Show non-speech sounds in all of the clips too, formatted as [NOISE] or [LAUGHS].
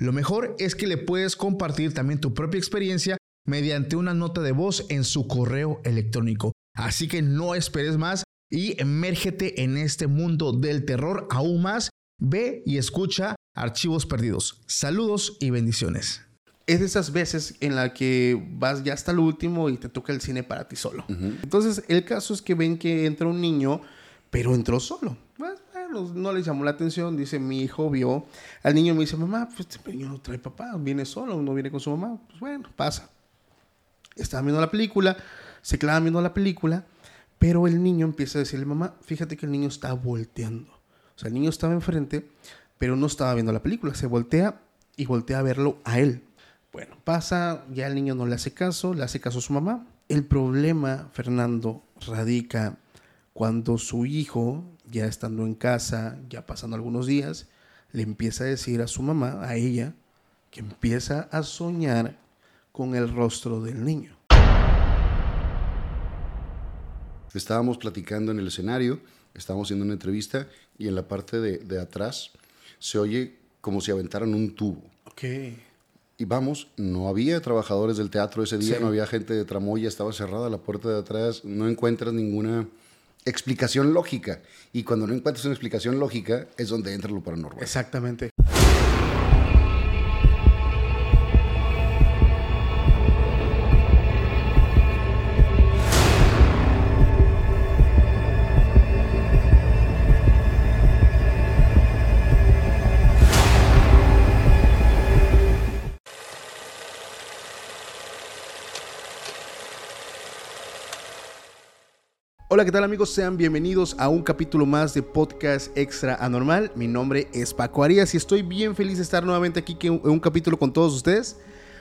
Lo mejor es que le puedes compartir también tu propia experiencia mediante una nota de voz en su correo electrónico. Así que no esperes más y emérgete en este mundo del terror aún más. Ve y escucha Archivos Perdidos. Saludos y bendiciones. Es de esas veces en la que vas ya hasta el último y te toca el cine para ti solo. Entonces, el caso es que ven que entra un niño, pero entró solo. No les llamó la atención. Dice, mi hijo vio al niño y me dice, mamá, pues este niño no trae papá, viene solo, no viene con su mamá. Pues bueno, pasa. Estaban viendo la película, se clavan viendo la película, pero el niño empieza a decirle, mamá, fíjate que el niño está volteando. O sea, el niño estaba enfrente, pero no estaba viendo la película. Se voltea y voltea a verlo a él. Bueno, pasa, ya el niño no le hace caso, le hace caso a su mamá. El problema, Fernando, radica cuando su hijo, ya estando en casa, ya pasando algunos días, le empieza a decir a su mamá, a ella, que empieza a soñar con el rostro del niño. Estábamos platicando en el escenario, estábamos haciendo una entrevista y en la parte de, atrás se oye como si aventaran un tubo. Ok. Y vamos, no había trabajadores del teatro ese día, Sí. no había gente de tramoya, estaba cerrada la puerta de atrás, no encuentras ninguna explicación lógica. Y cuando no encuentras una explicación lógica es donde entra lo paranormal. Exactamente. Hola, ¿qué tal amigos? Sean bienvenidos a un capítulo más de Podcast Extra Anormal. Mi nombre es Paco Arias y estoy bien feliz de estar nuevamente aquí en un capítulo con todos ustedes.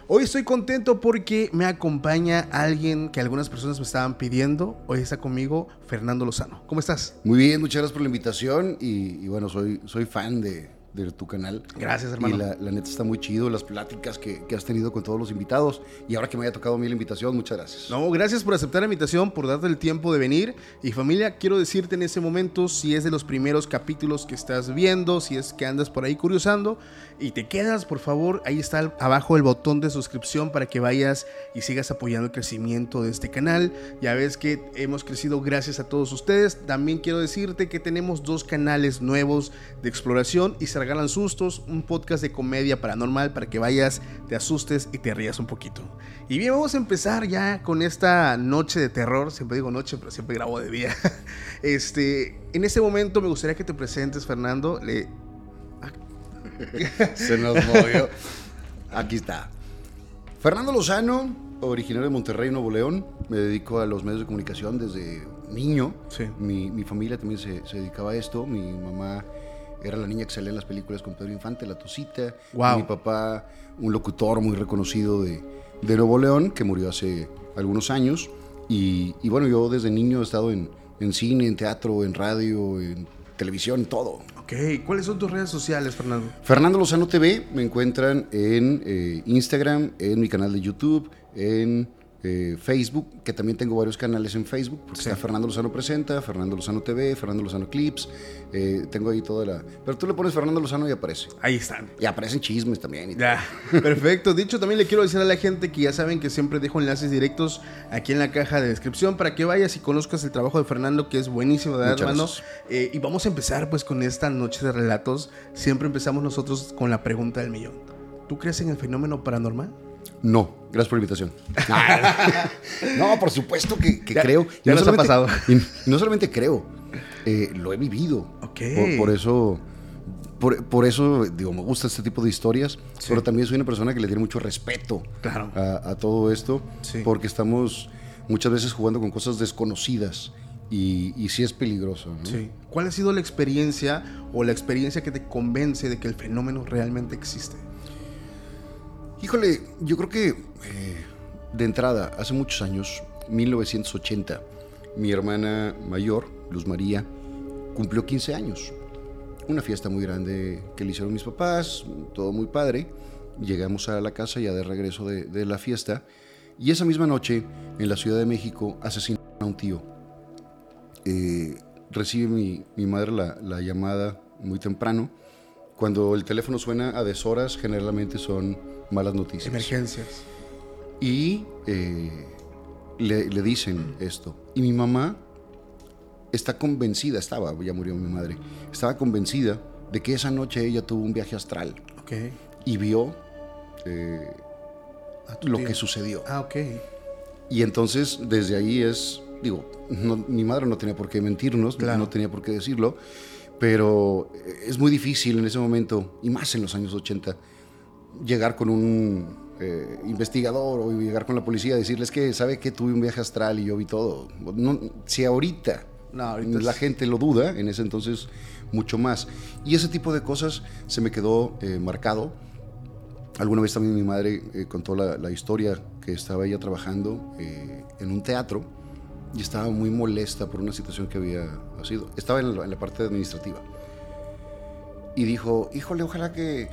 Hoy estoy contento porque me acompaña alguien que algunas personas me estaban pidiendo. Hoy está conmigo Fernando Lozano. ¿Cómo estás? Muy bien, muchas gracias por la invitación y, y bueno, soy, soy fan de, de tu canal. Gracias, hermano. Y la, la neta está muy chido, las pláticas que, que has tenido con todos los invitados. Y ahora que me haya tocado a mí la invitación, muchas gracias. No, gracias por aceptar la invitación, por darte el tiempo de venir. Y familia, quiero decirte en ese momento si es de los primeros capítulos que estás viendo, si es que andas por ahí curiosando y te quedas, por favor, ahí está abajo el botón de suscripción para que vayas y sigas apoyando el crecimiento de este canal. Ya ves que hemos crecido gracias a todos ustedes. También quiero decirte que tenemos dos canales nuevos de exploración y se regalan sustos, un podcast de comedia paranormal para que vayas, te asustes y te rías un poquito. Y bien, vamos a empezar ya con esta noche de terror. Siempre digo noche, pero siempre grabo de día. [LAUGHS] Este, en este momento me gustaría que te presentes, Fernando. Le, Se nos movió. [LAUGHS] Aquí está. Fernando Lozano, originario de Monterrey, Nuevo León. Me dedico a los medios de comunicación desde niño. Sí. Mi, mi familia también se, se dedicaba a esto. Mi mamá era la niña que salía en las películas con Pedro Infante, La Tosita. Guau. Mi papá, un locutor muy reconocido de, de Nuevo León, que murió hace algunos años. Y, y bueno, yo desde niño he estado en, en cine, en teatro, en radio, en televisión, todo. ok, ¿cuáles son tus redes sociales, Fernando? Fernando Lozano TV me encuentran en eh, Instagram, en mi canal de YouTube, en eh, Facebook, que también tengo varios canales en Facebook, porque Sí. está Fernando Lozano Presenta, Fernando Lozano TV, Fernando Lozano Clips, eh, tengo ahí toda la... Pero tú le pones Fernando Lozano y aparece. Ahí están. Y aparecen chismes también. y. Ya, [LAUGHS] perfecto. Dicho, también le quiero decir a la gente que ya saben que siempre dejo enlaces directos aquí en la caja de descripción para que vayas y conozcas el trabajo de Fernando, que es buenísimo, ¿verdad, Muchas hermano? Eh, y vamos a empezar pues con esta noche de relatos. Siempre empezamos nosotros con la pregunta del millón. ¿Tú crees en el fenómeno paranormal? No, gracias por la invitación. [LAUGHS] no, por supuesto que, que Ya- creo. ya nos ha pasado. [LAUGHS] Y no solamente creo, eh, lo he vivido. Ok. Por, por eso, por, por eso, digo, me gusta este tipo de historias, Sí. pero también soy una persona que le tiene mucho respeto Claro. a, a todo esto, Sí. porque estamos muchas veces jugando con cosas desconocidas y, y sí es peligroso. ¿no? Sí. ¿Cuál ha sido la experiencia o la experiencia que te convence de que el fenómeno realmente existe? Híjole, yo creo que eh, de entrada, hace muchos años, 1980, mi hermana mayor, Luz María, cumplió 15 años. Una fiesta muy grande que le hicieron mis papás, todo muy padre. Llegamos a la casa ya de regreso de, la fiesta y esa misma noche en la Ciudad de México asesinaron a un tío. Eh, recibe mi, madre la, la, llamada muy temprano. Cuando el teléfono suena a deshoras, generalmente son malas noticias. Emergencias. Y eh, le, le, dicen esto. Y mi mamá está convencida, estaba, ya murió mi madre, estaba convencida de que esa noche ella tuvo un viaje astral. Okay. Y vio eh, lo que sucedió. Ah, ok. Y entonces desde ahí es, digo, mi madre no tenía por qué mentirnos, no tenía por qué decirlo, pero es muy difícil en ese momento, y más en los años 80, llegar con un eh, investigador o llegar con la policía a decirles que sabe que tuve un viaje astral y yo vi todo. No, si ahorita, la gente lo duda, en ese entonces mucho más. Y ese tipo de cosas se me quedó eh, marcado. Alguna vez también mi madre eh, contó la, historia que estaba ella trabajando en un teatro y estaba muy molesta por una situación que había sido. Estaba en la parte administrativa. Y dijo, híjole, ojalá que eh,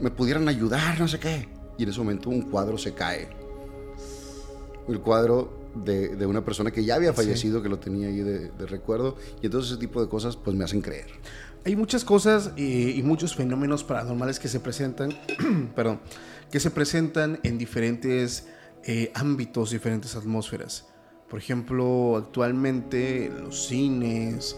me pudieran ayudar, no sé qué. Y en ese momento un cuadro se cae. El cuadro de, de una persona que ya había fallecido, que lo tenía ahí de, recuerdo. Y entonces ese tipo de cosas pues me hacen creer. Hay muchas cosas y, muchos fenómenos paranormales que se presentan, [CLEARS THROAT] perdón, que se presentan en diferentes eh, ámbitos, diferentes atmósferas. Por ejemplo, actualmente los cines,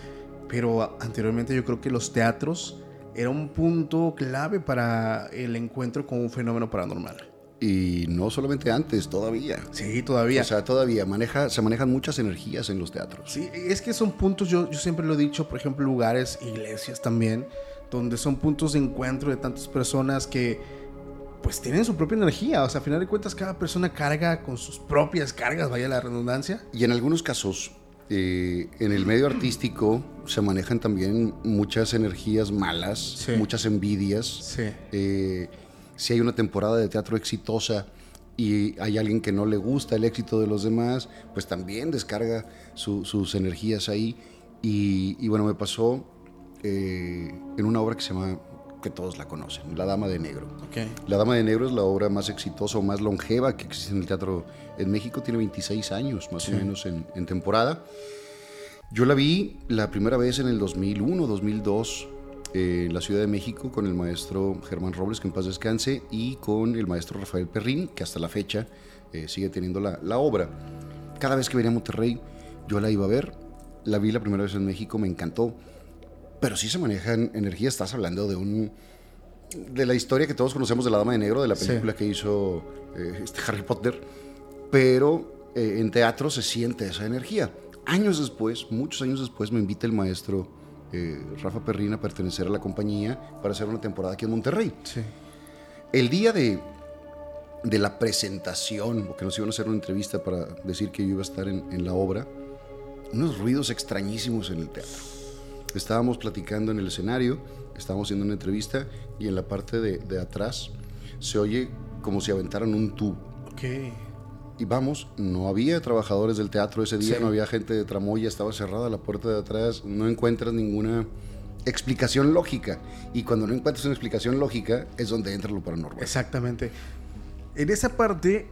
pero anteriormente yo creo que los teatros era un punto clave para el encuentro con un fenómeno paranormal. Y no solamente antes, todavía. Sí, todavía. O sea, todavía maneja, se manejan muchas energías en los teatros. Sí, es que son puntos, yo, yo siempre lo he dicho, por ejemplo, lugares, iglesias también, donde son puntos de encuentro de tantas personas que pues tienen su propia energía. O sea, a final de cuentas, cada persona carga con sus propias cargas, vaya la redundancia. Y en algunos casos, eh, en el medio artístico se manejan también muchas energías malas, muchas envidias. Eh, si hay una temporada de teatro exitosa y hay alguien que no le gusta el éxito de los demás, pues también descarga sus energías ahí. Y, bueno, me pasó eh, en una obra que se llama que todos la conocen, La Dama de Negro. La Dama de Negro es la obra más exitosa o más longeva que existe en el teatro en México, tiene 26 años más o menos en, temporada. Yo la vi la primera vez en el 2001, 2002, eh, en la Ciudad de México con el maestro Germán Robles, que en paz descanse, y con el maestro Rafael Perrín, que hasta la fecha eh, sigue teniendo la, la obra. Cada vez que venía a Monterrey, yo la iba a ver. La vi la primera vez en México, me encantó pero sí se manejan energías. Estás hablando de un de la historia que todos conocemos de la Dama de Negro, de la película que hizo eh, este Harry Potter, pero eh, en teatro se siente esa energía. Años después, muchos años después, me invita el maestro eh, Rafa Perrina a pertenecer a la compañía para hacer una temporada aquí en Monterrey. Sí. El día de, de la presentación, porque nos iban a hacer una entrevista para decir que yo iba a estar en, en la obra, unos ruidos extrañísimos en el teatro Estábamos platicando en el escenario, estábamos haciendo una entrevista y en la parte de, atrás se oye como si aventaran un tubo. Ok. Y vamos, no había trabajadores del teatro ese día, no había gente de tramoya, estaba cerrada la puerta de atrás, no encuentras ninguna explicación lógica. Y cuando no encuentras una explicación lógica es donde entra lo paranormal. Exactamente. En esa parte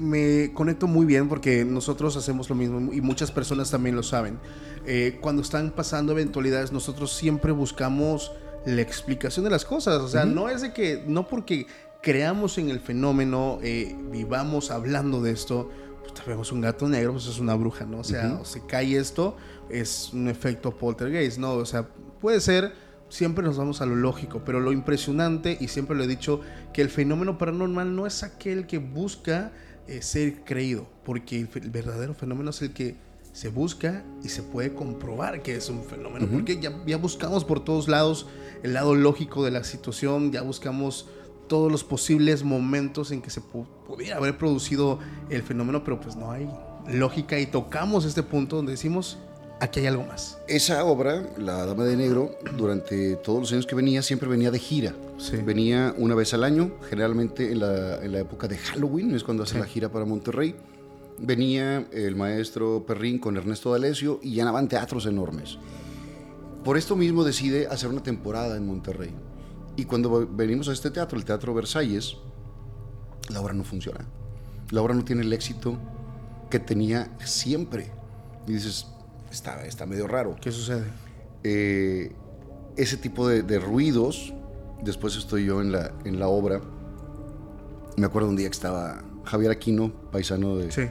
me conecto muy bien porque nosotros hacemos lo mismo y muchas personas también lo saben. Eh, cuando están pasando eventualidades, nosotros siempre buscamos la explicación de las cosas. O sea, no es de que, no porque creamos en el fenómeno, eh, vivamos hablando de esto, pues vemos un gato negro, pues es una bruja, ¿no? O sea, o se cae esto, es un efecto poltergeist, ¿no? O sea, puede ser siempre nos vamos a lo lógico, pero lo impresionante, y siempre lo he dicho, que el fenómeno paranormal no es aquel que busca eh, ser creído, porque el, verdadero fenómeno es el que se busca y se puede comprobar que es un fenómeno, porque ya, ya buscamos por todos lados el lado lógico de la situación, ya buscamos todos los posibles momentos en que se pudiera haber producido el fenómeno, pero pues no hay lógica y tocamos este punto donde decimos, aquí hay algo más. Esa obra, La Dama de Negro, durante todos los años que venía, siempre venía de gira. Sí. Venía una vez al año, generalmente en la, en la época de Halloween, es cuando hace la gira para Monterrey. Venía el maestro Perrín con Ernesto D'Alessio y llenaban teatros enormes. Por esto mismo decide hacer una temporada en Monterrey. Y cuando venimos a este teatro, el Teatro Versalles, la obra no funciona. La obra no tiene el éxito que tenía siempre. Y dices, está, está medio raro. ¿Qué sucede? Eh, ese tipo de, de, ruidos, después estoy yo en la, en la obra. Me acuerdo un día que estaba Javier Aquino, paisano de, sí.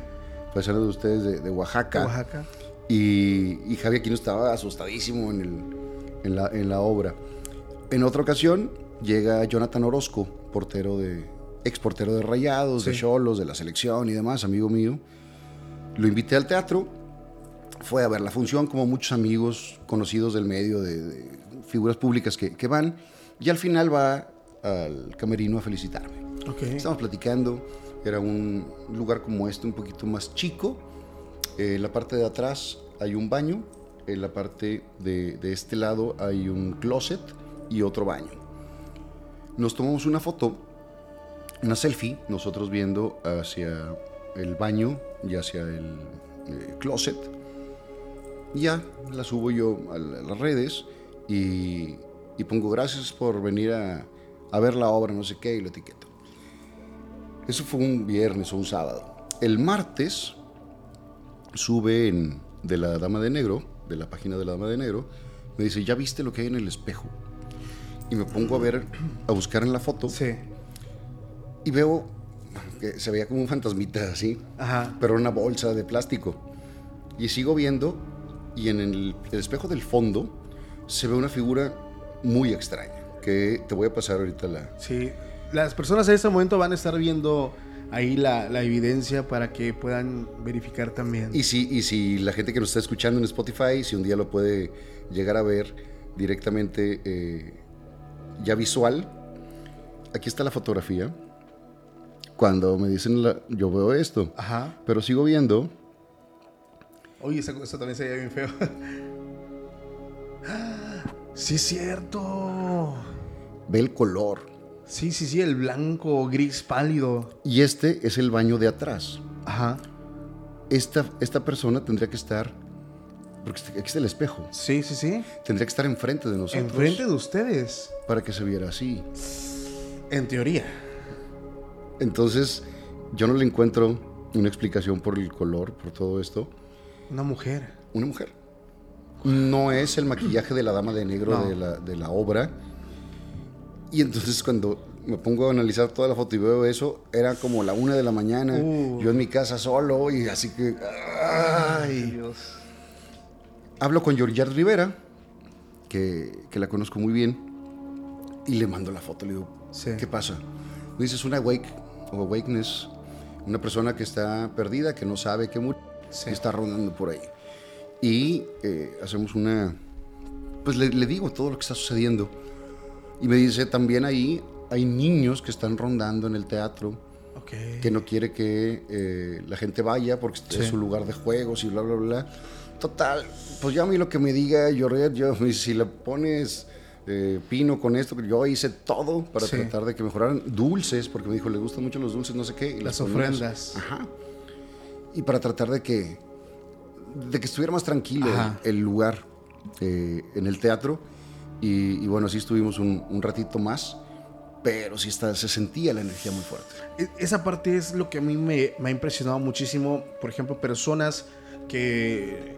paisano de ustedes de, de Oaxaca. De Oaxaca. Y, y, Javier Aquino estaba asustadísimo en, el, en, la, en la obra. En otra ocasión llega Jonathan Orozco, portero de, ex portero de Rayados, sí. de Cholos, de la selección y demás, amigo mío. Lo invité al teatro, fue a ver la función, como muchos amigos conocidos del medio, de, de figuras públicas que, que, van, y al final va al camerino a felicitarme. Okay. Estamos platicando, era un lugar como este, un poquito más chico. Eh, en la parte de atrás hay un baño, en la parte de, de este lado hay un closet y otro baño. Nos tomamos una foto, una selfie, nosotros viendo hacia el baño y hacia el eh, closet. Ya la subo yo a, las redes y, y pongo gracias por venir a, a, ver la obra, no sé qué, y lo etiqueto. Eso fue un viernes o un sábado. El martes sube en, de la Dama de Negro, de la página de la Dama de Negro, me dice, ¿ya viste lo que hay en el espejo? Y me pongo a ver, a buscar en la foto. Sí. Y veo que se veía como un fantasmita así, Ajá. pero una bolsa de plástico. Y sigo viendo y en el, el, espejo del fondo se ve una figura muy extraña, que te voy a pasar ahorita la... Sí, las personas en este momento van a estar viendo ahí la, la evidencia para que puedan verificar también. Y si, y si la gente que nos está escuchando en Spotify, si un día lo puede llegar a ver directamente eh, ya visual, aquí está la fotografía. Cuando me dicen, la, yo veo esto, Ajá. pero sigo viendo Oye, eso, eso, también se veía bien feo. [LAUGHS] sí, es cierto. Ve el color. Sí, sí, sí, el blanco, gris pálido. Y este es el baño de atrás. Ajá. Esta, esta persona tendría que estar. Porque aquí está el espejo. Sí, sí, sí. Tendría que estar enfrente de nosotros. Enfrente de ustedes. Para que se viera así. En teoría. Entonces, yo no le encuentro una explicación por el color, por todo esto. Una mujer. Una mujer. No es el maquillaje de la dama de negro no. de, la, de, la, obra. Y entonces cuando me pongo a analizar toda la foto y veo eso, era como la una de la mañana. Uh. Yo en mi casa solo y así que... ¡Ay! Dios. Hablo con Georgiard Rivera, que, que, la conozco muy bien, y le mando la foto. Le digo, sí. ¿qué pasa? Me dice, es una wake o awakeness, una persona que está perdida, que no sabe que murió sí. está rondando por ahí. Y eh, hacemos una... Pues le, le, digo todo lo que está sucediendo. Y me dice, también ahí hay niños que están rondando en el teatro, okay. que no quiere que eh, la gente vaya porque sí. es su lugar de juegos y bla, bla, bla. Total, pues ya a mí lo que me diga, yo, yo [LAUGHS] si le pones... Eh, pino con esto, yo hice todo para sí. tratar de que mejoraran dulces, porque me dijo, le gustan mucho los dulces, no sé qué. Y las, las ofrendas. Ajá y para tratar de que, de que estuviera más tranquilo Ajá. el lugar eh, en el teatro. Y, y, bueno, así estuvimos un, un ratito más, pero sí está, se sentía la energía muy fuerte. E, Esa parte es lo que a mí me, me ha impresionado muchísimo. Por ejemplo, personas que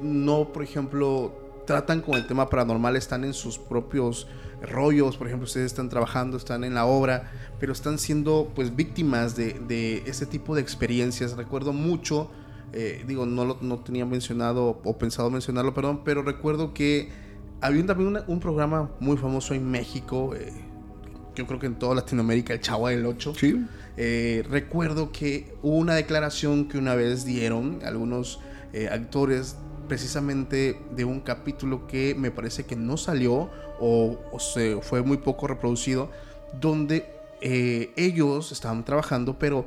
no, por ejemplo, tratan con el tema paranormal, están en sus propios rollos, por ejemplo, ustedes están trabajando, están en la obra, pero están siendo pues víctimas de, de ese tipo de experiencias. Recuerdo mucho, eh, digo, no lo no tenía mencionado o pensado mencionarlo, perdón, pero recuerdo que había también una, un programa muy famoso en México, eh, yo creo que en toda Latinoamérica, el Chavo del 8. Sí. Eh, recuerdo que hubo una declaración que una vez dieron algunos eh, actores precisamente de un capítulo que me parece que no salió o, se fue muy poco reproducido, donde eh, ellos estaban trabajando, pero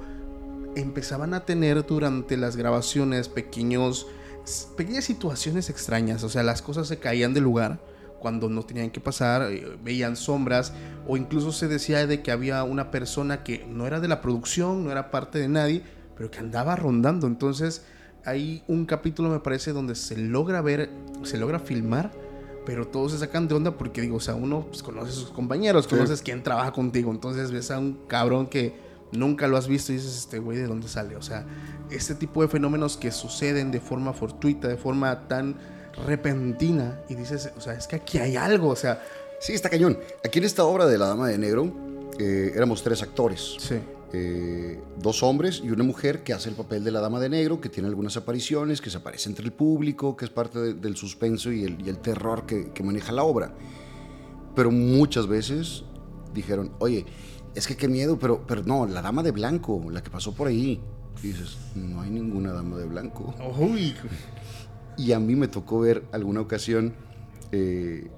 empezaban a tener durante las grabaciones pequeños pequeñas situaciones extrañas, o sea, las cosas se caían de lugar cuando no tenían que pasar, eh, veían sombras o incluso se decía de que había una persona que no era de la producción, no era parte de nadie, pero que andaba rondando. Entonces hay un capítulo me parece donde se logra ver, se logra filmar, pero todos se sacan de onda porque digo, o sea, uno pues, conoce a sus compañeros, conoces quién trabaja contigo, entonces ves a un cabrón que nunca lo has visto y dices, este güey, ¿de dónde sale? O sea, este tipo de fenómenos que suceden de forma fortuita, de forma tan repentina, y dices, o sea, es que aquí hay algo, o sea... Sí, está cañón. Aquí en esta obra de La Dama de Negro eh, éramos tres actores. Sí. Eh, dos hombres y una mujer que hace el papel de la Dama de Negro, que tiene algunas apariciones, que se aparece entre el público, que es parte de- del suspenso y el, y el terror que, que maneja la obra. Pero muchas veces dijeron, oye, es que qué miedo, pero, pero no, la Dama de Blanco, la que pasó por ahí. Y dices, no hay ninguna Dama de Blanco. Uy, Y a mí me tocó ver alguna ocasión eh,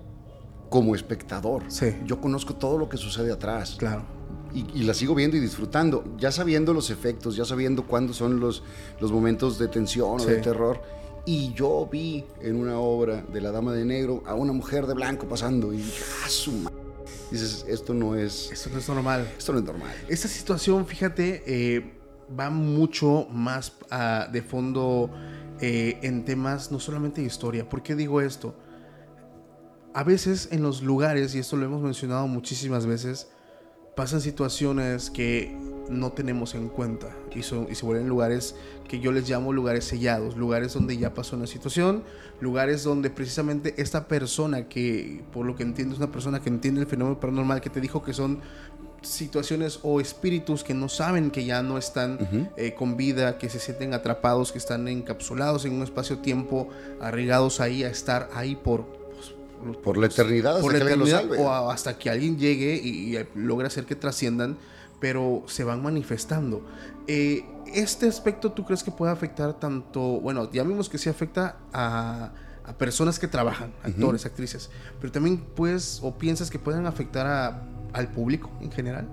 como espectador. Sí. Yo conozco todo lo que sucede atrás. claro. Y, y la sigo viendo y disfrutando, ya sabiendo los efectos, ya sabiendo cuándo son los, los momentos de tensión Sí. o de terror. Y yo vi en una obra de La Dama de Negro a una mujer de blanco pasando y dije, ah, su ma-". Dices, esto no es, Esto no es normal. esto no es normal. Esta situación, fíjate, eh, va mucho más ah, de fondo eh, en temas no solamente de historia. ¿Por qué digo esto? A veces en los lugares, y esto lo hemos mencionado muchísimas veces, pasan situaciones que no tenemos en cuenta y, son, y se vuelven lugares que yo les llamo lugares sellados, lugares donde ya pasó una situación, lugares donde precisamente esta persona que, por lo que entiendo, es una persona que entiende el fenómeno paranormal, que te dijo que son situaciones o espíritus que no saben que ya no están eh, con vida, que se sienten atrapados, que están encapsulados en un espacio-tiempo, arraigados ahí a estar ahí por... Por la eternidad, hasta por la que eternidad salve. o hasta que alguien llegue y, y logra hacer que trasciendan, pero se van manifestando. Eh, ¿Este aspecto tú crees que puede afectar tanto, bueno, ya vimos que sí afecta a, a personas que trabajan, actores, actrices, pero también puedes o piensas que puedan afectar a- al público en general?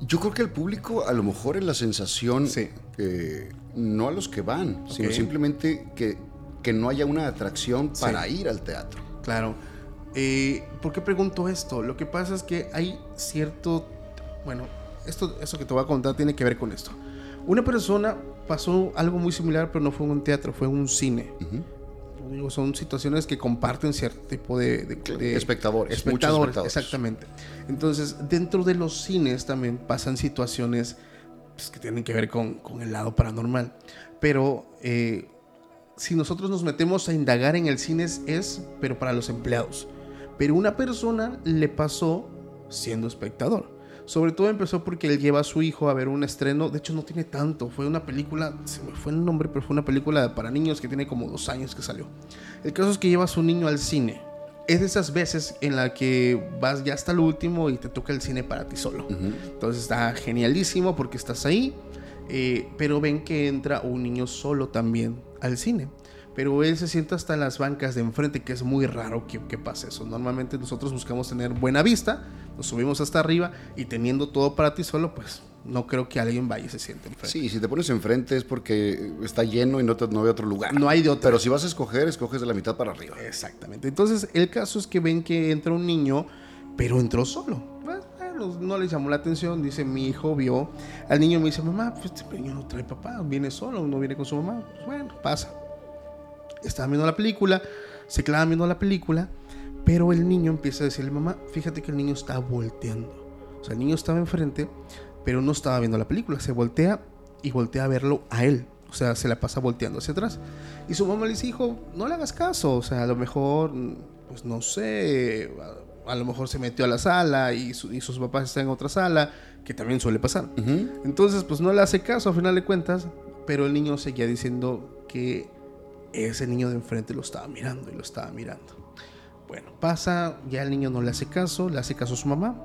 Yo creo que el público a lo mejor es la sensación, Sí. eh, no a los que van, sino simplemente que, que no haya una atracción Sí. para ir al teatro. Claro. Eh, ¿Por qué pregunto esto? Lo que pasa es que hay cierto... Bueno, esto, eso que te voy a contar tiene que ver con esto. Una persona pasó algo muy similar, pero no fue en un teatro, fue en un cine. Digo, son situaciones que comparten cierto tipo de... de- de- Espectadores, Espectadores, espectadores. exactamente. Entonces, dentro de los cines también pasan situaciones pues, que tienen que ver con, con el lado paranormal. Pero... eh, si nosotros nos metemos a indagar en el cine es- es, pero para los empleados. Pero una persona le pasó siendo espectador. Sobre todo empezó porque él lleva a su hijo a ver un estreno. De hecho, no tiene tanto. Fue una película, se me fue el nombre, pero fue una película para niños que tiene como dos años que salió. El caso es que lleva a su niño al cine. Es de esas veces en la que vas ya hasta el último y te toca el cine para ti solo. Entonces está genialísimo porque estás ahí, eh, pero ven que entra un niño solo también al cine. Pero él se sienta hasta en las bancas de enfrente, que es muy raro que, que pase eso. Normalmente nosotros buscamos tener buena vista, nos subimos hasta arriba y teniendo todo para ti solo, pues no creo que alguien vaya y se siente enfrente. Sí, si te pones enfrente es porque está lleno y no, te, no hay otro lugar. No hay de otra. Pero si vas a escoger, escoges de la mitad para arriba. Exactamente. Entonces, el caso es que ven que entra un niño, pero entró solo. Bueno, no les llamó la atención. Dice, mi hijo vio al niño me dice, mamá, pues este niño no trae papá, viene solo, no viene con su mamá. Pues, bueno, pasa. Estaban viendo la película, se clavan viendo la película, pero el niño empieza a decirle, mamá, fíjate que el niño está volteando. O sea, el niño estaba enfrente, pero no estaba viendo la película. Se voltea y voltea a verlo a él. O sea, se la pasa volteando hacia atrás. Y su mamá le dice, hijo, no le hagas caso. O sea, a lo mejor, pues no sé, a, lo mejor se metió a la sala y, su- y sus papás están en otra sala, que también suele pasar. Entonces, pues no le hace caso a final de cuentas, pero el niño seguía diciendo que ese niño de enfrente lo estaba mirando y lo estaba mirando. Bueno, pasa, ya el niño no le hace caso, le hace caso a su mamá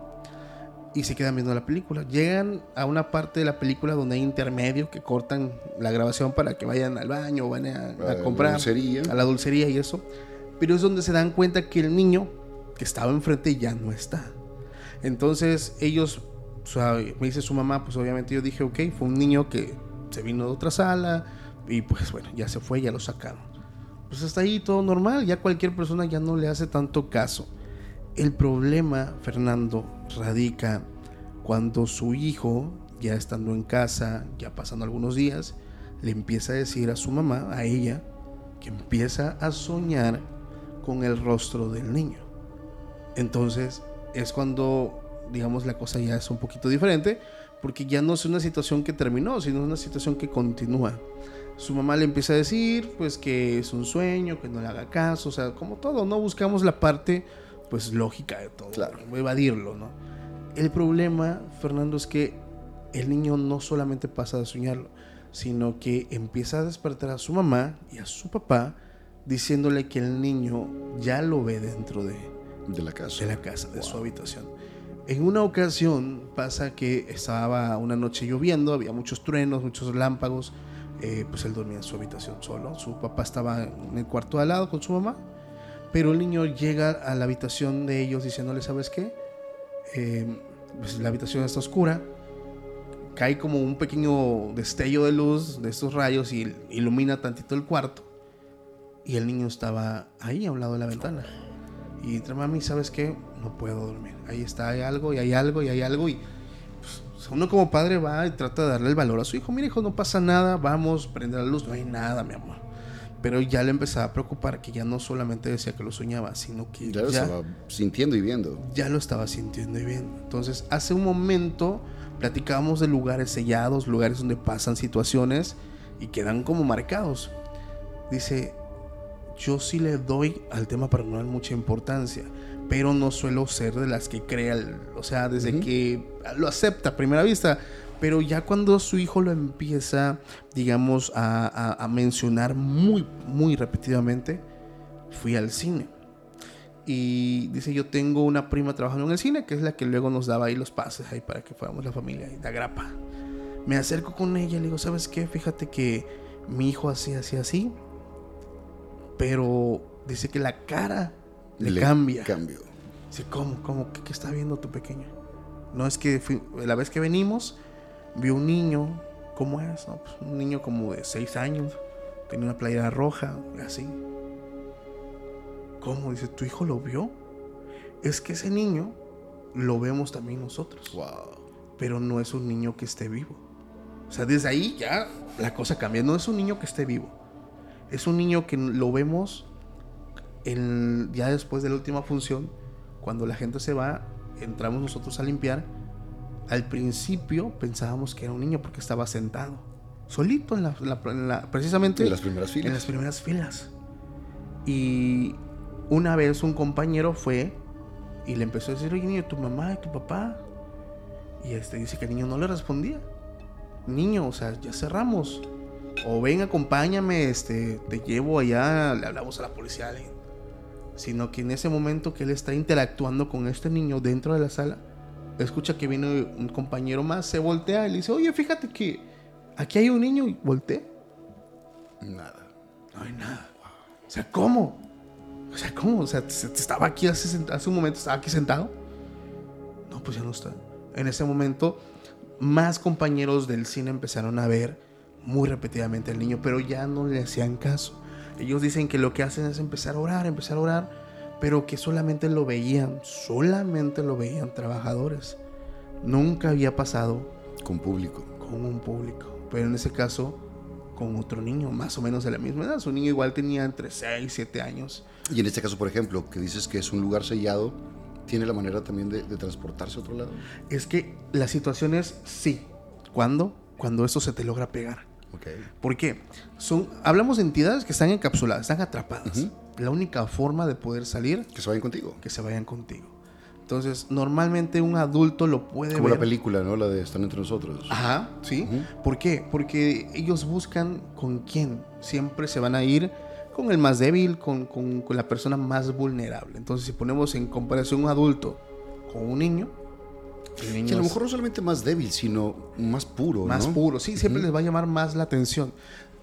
y se quedan viendo la película. Llegan a una parte de la película donde hay intermedio que cortan la grabación para que vayan al baño o van a, a A la comprar a la dulcería y eso. Pero es donde se dan cuenta que el niño que estaba enfrente ya no está. Entonces ellos, o sea, me dice su mamá, pues obviamente yo dije, ok, fue un niño que se vino de otra sala y pues bueno, ya se fue, ya lo sacaron. pues hasta ahí todo normal, ya cualquier persona ya no le hace tanto caso. El problema, Fernando, radica cuando su hijo, ya estando en casa, ya pasando algunos días, le empieza a decir a su mamá, a ella, que empieza a soñar con el rostro del niño. Entonces es cuando, digamos, la cosa ya es un poquito diferente, porque ya no es una situación que terminó, sino una situación que continúa. Su mamá le empieza a decir, pues, que es un sueño, que no le haga caso, o sea, como todo, ¿no? Buscamos la parte, pues, lógica de todo, Claro. evadirlo, ¿no? El problema, Fernando, es que el niño no solamente pasa de soñarlo, sino que empieza a despertar a su mamá y a su papá diciéndole que el niño ya lo ve dentro de, De la casa. de la casa, de su habitación. En una ocasión pasa que estaba una noche lloviendo, había muchos truenos, muchos lámpagos, eh, pues él dormía en su habitación solo, su papá estaba en el cuarto de al lado con su mamá, pero el niño llega a la habitación de ellos diciéndole, ¿sabes qué? Eh, pues la habitación está oscura, cae como un pequeño destello de luz de estos rayos y ilumina tantito el cuarto. Y el niño estaba ahí a un lado de la ventana. Y entre mami, ¿sabes qué? No puedo dormir. Ahí está, hay algo, y hay algo, y hay algo. Y pues, uno como padre va y trata de darle el valor a su hijo. Mira, hijo, no pasa nada, vamos, prende la luz, no hay nada, mi amor. Pero ya le empezaba a preocupar que ya no solamente decía que lo soñaba, sino que Ya lo ya, estaba sintiendo y viendo. ya lo estaba sintiendo y viendo. Entonces, hace un momento platicábamos de lugares sellados, lugares donde pasan situaciones y quedan como marcados. Dice, yo sí le doy al tema paranormal mucha importancia, pero no suelo ser de las que crea, o sea, desde Ujú. que lo acepta a primera vista. Pero ya cuando su hijo lo empieza, digamos, a, a- a mencionar muy, muy repetidamente, fui al cine. Y dice, yo tengo una prima trabajando en el cine, que es la que luego nos daba ahí los pases ahí para que fuéramos la familia y la grapa. Me acerco con ella y le digo, ¿sabes qué? Fíjate que mi hijo así, así, así. Pero dice que la cara le, cambia. Dice, ¿cómo? ¿Cómo? ¿Qué, qué está viendo tu pequeño? No, es que fui- la vez que venimos, vio un niño, ¿cómo es? No, pues, un niño como de 6 años, tenía una playera roja, así. ¿Cómo? Dice, ¿tu hijo lo vio? Es que ese niño lo vemos también nosotros, Wow. pero no es un niño que esté vivo. O sea, desde ahí ya la cosa cambia. No es un niño que esté vivo. Es un niño que lo vemos en- ya después de la última función, cuando la gente se va, entramos nosotros a limpiar. Al principio pensábamos que era un niño porque estaba sentado, solito en la, en la- en la- precisamente En las primeras filas. en las primeras filas. Y una vez un compañero fue y le empezó a decir, oye niño, tu mamá y tu papá. Y este dice que el niño no le respondía. Niño, o sea, ya cerramos. O ven, acompáñame, este, te llevo allá, le hablamos a la policía a alguien. Sino que en ese momento que él está interactuando con este niño dentro de la sala, escucha que viene un compañero más, se voltea y le dice, oye, fíjate que aquí hay un niño y voltea. Nada. No hay nada. O sea, ¿cómo? O sea, ¿cómo? O sea, ¿se- te estaba aquí hace, hace un momento, estaba aquí sentado. No, pues ya no está. En ese momento, más compañeros del cine empezaron a ver muy repetidamente al niño, pero ya no le hacían caso. Ellos dicen que lo que hacen es empezar a orar, empezar a orar, pero que solamente lo veían, solamente lo veían trabajadores. Nunca había pasado Con público. con un público. Pero en ese caso, con otro niño, más o menos de la misma edad. Su niño igual tenía entre 6 y 7 años. Y en este caso, por ejemplo, que dices que es un lugar sellado, ¿tiene la manera también de, de transportarse a otro lado? Es que la situación es sí. ¿Cuándo? Cuando eso se te logra pegar. Ok. ¿Por qué? Son, hablamos de entidades que están encapsuladas, están atrapadas. Ujú. La única forma de poder salir, Que se vayan contigo. que se vayan contigo. Entonces, normalmente un adulto lo puede Como ver. la película, ¿no? La de Están entre nosotros. Ajá, sí. Ujú. ¿Por qué? Porque ellos buscan con quién. Siempre se van a ir con el más débil, con, con- con la persona más vulnerable. Entonces, si ponemos en comparación un adulto con un niño, niño Que a lo mejor no solamente más débil, sino más puro, más ¿no? puro. Sí, siempre les va a llamar más la atención.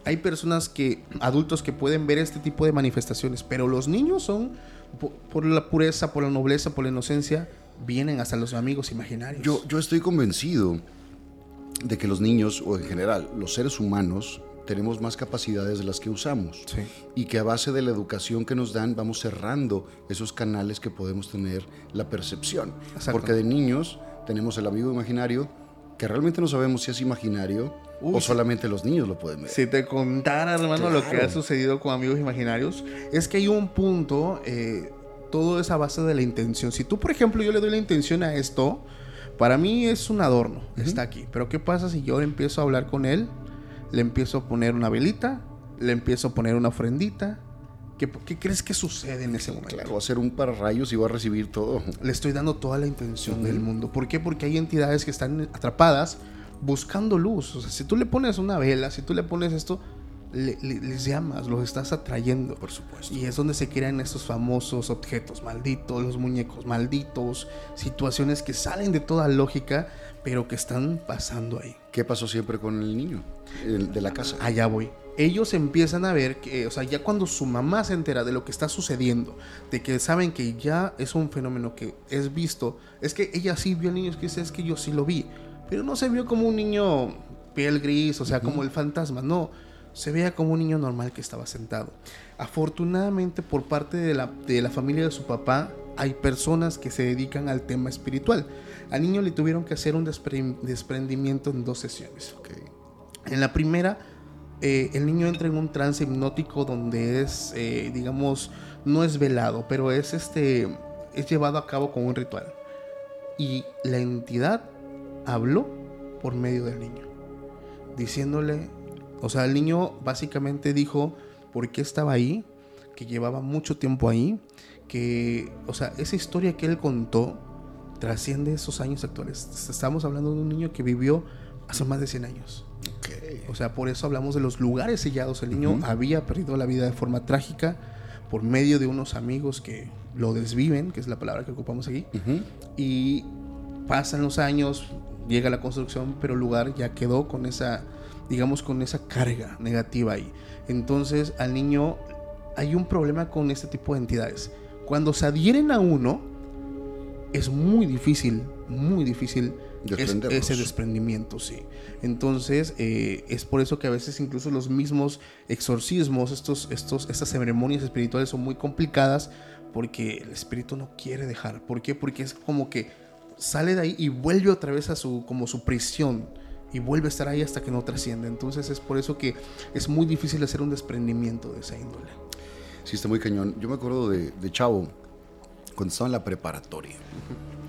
Hay personas que, adultos que pueden ver este tipo de manifestaciones, pero los niños son, po- por, la pureza, por la nobleza, por la inocencia, vienen hasta los amigos imaginarios. Yo, yo estoy convencido de que los niños, o en general, los seres humanos, tenemos más capacidades de las que usamos. Sí. Y que a base de la educación que nos dan vamos cerrando esos canales que podemos tener la percepción. Exacto. Porque de niños tenemos el amigo imaginario que realmente no sabemos si es imaginario Uy, o solamente los niños lo pueden ver. Si te contara, hermano, lo que ha sucedido con amigos imaginarios, es que hay un punto, eh, todo es a base de la intención. Si tú, por ejemplo, yo le doy la intención a esto, para mí es un adorno, está aquí. Pero ¿qué pasa si yo empiezo a hablar con él? Le empiezo a poner una velita, le empiezo a poner una ofrendita. ¿Qué, qué crees que sucede en ese momento? Claro, va a ser un pararrayos y va a recibir todo. le estoy dando toda la intención del mundo. ¿Por qué? Porque hay entidades que están atrapadas buscando luz. O sea, si tú le pones una vela, si tú le pones esto, le- le- les llamas, los estás atrayendo. Por supuesto. Y es donde se crean estos famosos objetos malditos, los muñecos malditos, situaciones que salen de toda lógica, pero que están pasando ahí. ¿Qué pasó siempre con el niño el de la casa? Allá voy. Ellos empiezan a ver que, o sea, ya cuando su mamá se entera de lo que está sucediendo, de que saben que ya es un fenómeno que es visto, es que ella sí vio al niño, es que dice, es que yo sí lo vi, pero no se vio como un niño piel gris, o sea, como el fantasma, no, se veía como un niño normal que estaba sentado. Afortunadamente, por parte de la, de la familia de su papá, hay personas que se dedican al tema espiritual. Al niño le tuvieron que hacer un despre- desprendimiento en dos sesiones. Ok. En la primera, eh, el niño entra en un trance hipnótico donde es, eh, digamos, no es velado, pero es este, es llevado a cabo con un ritual. Y la entidad habló por medio del niño, diciéndole, o sea, el niño básicamente dijo por qué estaba ahí, que llevaba mucho tiempo ahí, que, o sea, esa historia que él contó trasciende esos años actuales. Estamos hablando de un niño que vivió hace más de 100 años. O sea, por eso hablamos de los lugares sellados. El niño había perdido la vida de forma trágica por medio de unos amigos que lo desviven, que es la palabra que ocupamos aquí. Y pasan los años, llega la construcción, pero el lugar ya quedó con esa, digamos, con esa carga negativa ahí. Entonces, al niño hay un problema con este tipo de entidades. Cuando se adhieren a uno, es muy difícil, muy difícil es- ese desprendimiento, sí. Entonces, eh, es por eso que a veces incluso los mismos exorcismos, estos, estos, estas ceremonias espirituales son muy complicadas porque el espíritu no quiere dejar. ¿Por qué? Porque es como que sale de ahí y vuelve otra vez a su, como su prisión y vuelve a estar ahí hasta que no trasciende. Entonces es por eso que es muy difícil hacer un desprendimiento de esa índole. Sí, está muy cañón. Yo me acuerdo de, de Chavo, cuando estaba en la preparatoria.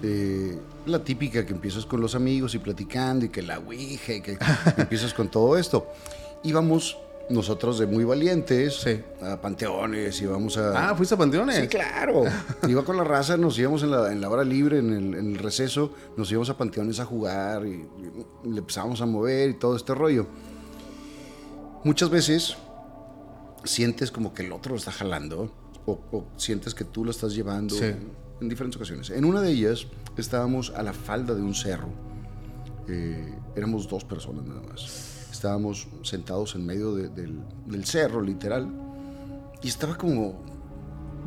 Eh, la típica que empiezas con los amigos y platicando y que la ouija y que [LAUGHS] empiezas con todo esto. Íbamos nosotros de muy valientes Sí. a panteones, íbamos a... Ah, ¿fuiste a Panteones? Sí, claro. [LAUGHS] Iba con la raza, nos íbamos en la, en la hora libre, en el, en el receso, nos íbamos a panteones a jugar y, y le empezábamos a mover y todo este rollo. Muchas veces sientes como que el otro lo está jalando o, o sientes que tú lo estás llevando Sí. En diferentes ocasiones. En una de ellas estábamos a la falda de un cerro. Eh, éramos dos personas nada más. Estábamos sentados en medio de- del, del cerro, literal. Y estaba como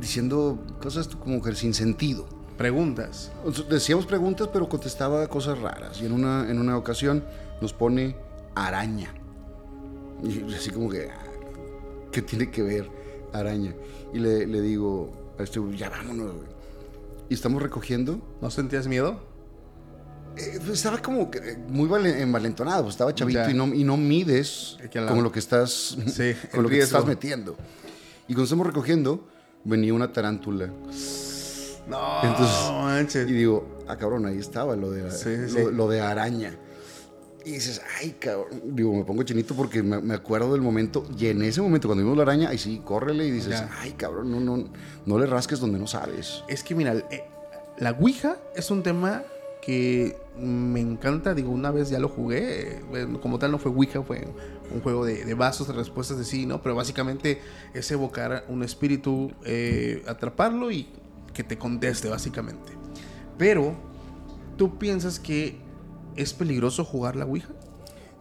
diciendo cosas como que sin sentido. Preguntas. Decíamos preguntas, pero contestaba cosas raras. Y en una, en una ocasión nos pone araña. Y así como que, ah, ¿qué tiene que ver araña? Y le, le digo a este, ya vámonos, güey. Y estamos recogiendo. ¿No sentías miedo? Eh, pues estaba como que eh, muy vale- envalentonado, pues estaba chavito Ya. y no, y no mides la- como lo que estás, Sí, [LAUGHS] con lo que estás metiendo. Y cuando estamos recogiendo, venía una tarántula. No, Entonces- manches. Y digo, ah, cabrón, ahí estaba lo de, Sí, sí, lo, sí. lo de araña. Y dices, ay, cabrón. Digo, me pongo chinito porque me, me acuerdo del momento. Y en ese momento, cuando vimos la araña, ahí sí, córrele y dices, Ya. ay, cabrón, no, no, no le rasques donde no sabes. Es que mira, eh, la Ouija es un tema que me encanta. Digo, una vez ya lo jugué. bueno, como tal no fue Ouija, fue un juego de, de vasos, de respuestas de sí, ¿no? Pero básicamente es evocar un espíritu, eh, atraparlo y que te conteste, básicamente. Pero, ¿tú piensas que es peligroso jugar la Ouija?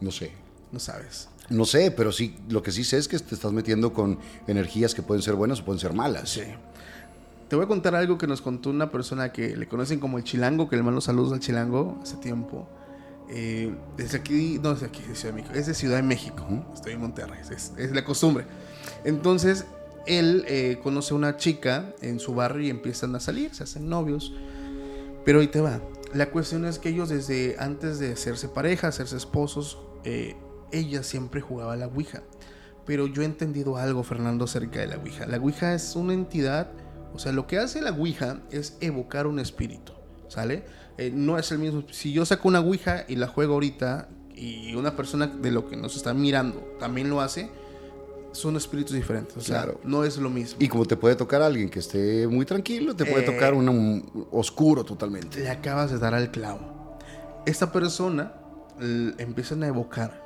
No sé. No sabes. No sé, pero sí, lo que sí sé es que te estás metiendo con energías que pueden ser buenas o pueden ser malas. Sí. Te voy a contar algo que nos contó una persona que le conocen como el Chilango, que le mando saludos al Chilango hace tiempo. Eh, desde aquí, no, desde aquí, de Ciudad de México, es de Ciudad de México. Estoy en Monterrey, es, es la costumbre. Entonces, él eh, conoce a una chica en su barrio y empiezan a salir, se hacen novios. Pero ahí te va. La cuestión es que ellos desde antes de hacerse pareja, hacerse esposos, eh, ella siempre jugaba la Ouija. Pero yo he entendido algo, Fernando, acerca de la Ouija. La Ouija es una entidad, o sea, lo que hace la Ouija es evocar un espíritu, ¿sale? Eh, no es el mismo. Si yo saco una Ouija y la juego ahorita y una persona de lo que nos está mirando también lo hace, son espíritus diferentes. O sea, Claro. no es lo mismo. Y como te puede tocar alguien que esté muy tranquilo, te puede Eh. tocar un, un oscuro totalmente. le acabas de dar al clavo. Esta persona empiezan a evocar,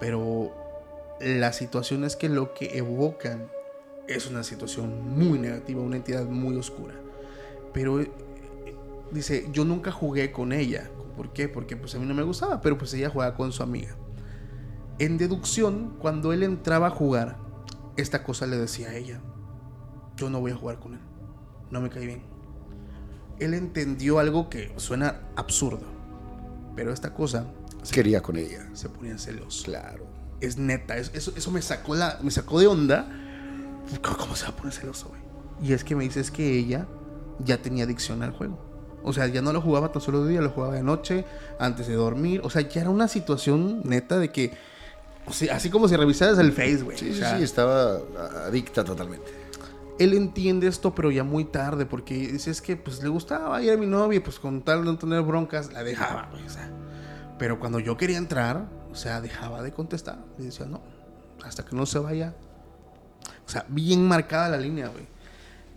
pero la situación es que lo que evocan es una situación muy negativa, una entidad muy oscura. Pero eh, dice, yo nunca jugué con ella. ¿Por qué? Porque pues a mí no me gustaba, pero pues ella jugaba con su amiga. En deducción, cuando él entraba a jugar, esta cosa le decía a ella, yo no voy a jugar con él, no me cae bien él entendió algo que suena absurdo. Pero esta cosa se, Quería con ella. se ponía celoso. Claro. Es neta, es- eso, eso me sacó la, me sacó de onda. ¿Cómo, cómo se va a poner celoso, güey? Y es que me dices que ella ya tenía adicción al juego. O sea, ya no lo jugaba tan solo de día, lo jugaba de noche, antes de dormir. O sea, ya era una situación neta de que. O sea, así como si revisaras el Face, güey. Sí, O sí, sea, sí, estaba a- adicta totalmente. él entiende esto, pero ya muy tarde, porque dice es que pues le gustaba, y era mi novia, y pues con tal de no tener broncas, la dejaba, güey, o sea. Pero cuando yo quería entrar, o sea, dejaba de contestar. Y decía, no, hasta que no se vaya. O sea, bien marcada la línea, güey.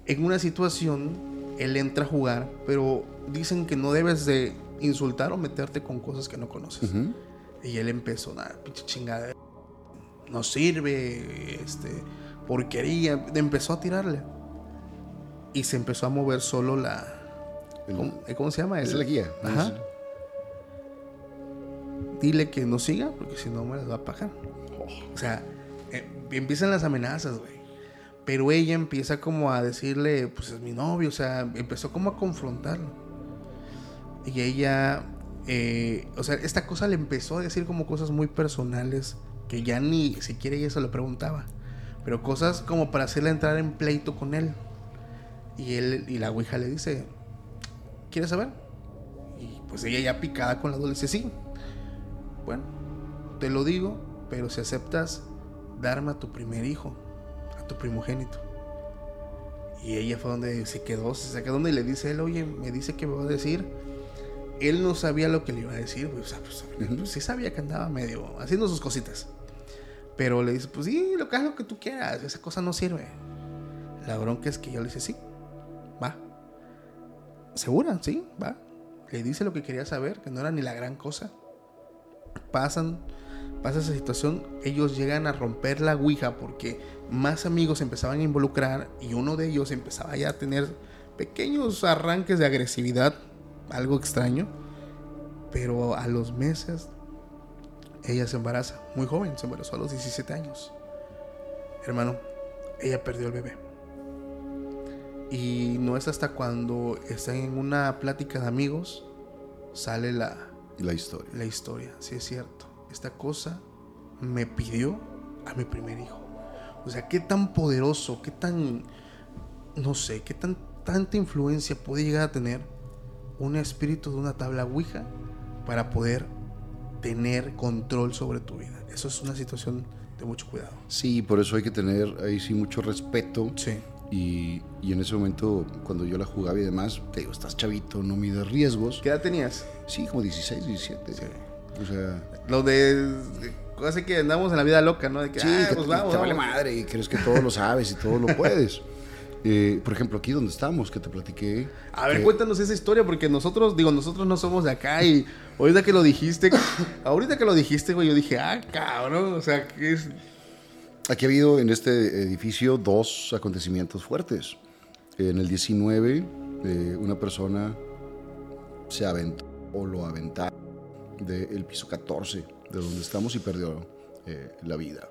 En una situación, él entra a jugar, pero dicen que no debes de insultar o meterte con cosas que no conoces. Ujú. Y él empezó, nada, pinche chingada. No sirve, este, porquería. Empezó a tirarle. Y se empezó a mover solo la. ¿Cómo, eh, cómo se llama? Es la guía. Ajá. Dile que no siga, porque si no me las va a pagar. O sea, eh, empiezan las amenazas, güey. Pero ella empieza como a decirle, pues es mi novio, o sea, empezó como a confrontarlo. Y ella, eh, o sea, esta cosa le empezó a decir como cosas muy personales que ya ni siquiera ella se lo preguntaba. Pero cosas como para hacerle entrar en pleito con él. Y él, y la ouija le dice, ¿quieres saber? Y pues ella ya picada con la duda dice, sí. Bueno, te lo digo, pero si aceptas darme a tu primer hijo, a tu primogénito. Y ella fue donde se quedó, se quedó donde le dice él, oye, me dice que me va a decir. Él no sabía lo que le iba a decir, güey, o sea, pues, pues, sí sabía que andaba medio haciendo sus cositas. Pero le dice, pues sí, lo que haz lo que tú quieras, esa cosa no sirve. La bronca es que yo le dice, sí, va. ¿Segura? Sí, va. Le dice lo que quería saber, que no era ni la gran cosa pasan, pasa esa situación, ellos llegan a romper la ouija porque más amigos se empezaban a involucrar y uno de ellos empezaba ya a tener pequeños arranques de agresividad, algo extraño, pero a los meses ella se embaraza, muy joven, se embarazó a los 17 años. Hermano, ella perdió el bebé. Y no es hasta cuando están en una plática de amigos, sale la, La historia. la historia, sí es cierto. Esta cosa me pidió a mi primer hijo. O sea, qué tan poderoso, qué tan, no sé, qué tan tanta influencia puede llegar a tener un espíritu de una tabla Ouija para poder tener control sobre tu vida. Eso es una situación de mucho cuidado. Sí, por eso hay que tener ahí sí mucho respeto. Sí. Y, y en ese momento, cuando yo la jugaba y demás, te digo, estás chavito, no mides riesgos. ¿Qué edad tenías? Sí, como 16, 17. O sea, Lo de, cosa que andamos en la vida loca, ¿no? De que, sí, ah, que pues te- vamos, te vale vamos. madre y crees que todo lo sabes y todo lo puedes. [LAUGHS] Eh, por ejemplo, aquí donde estamos, que te platiqué. A ver, que- cuéntanos esa historia, porque nosotros, digo, nosotros no somos de acá y ahorita que lo dijiste, [COUGHS] ahorita que lo dijiste, güey, yo dije, ah, cabrón, o sea, que es... Aquí ha habido en este edificio dos acontecimientos fuertes. En el 19, eh, una persona se aventó o lo aventaron del piso 14 de donde estamos y perdió eh, la vida.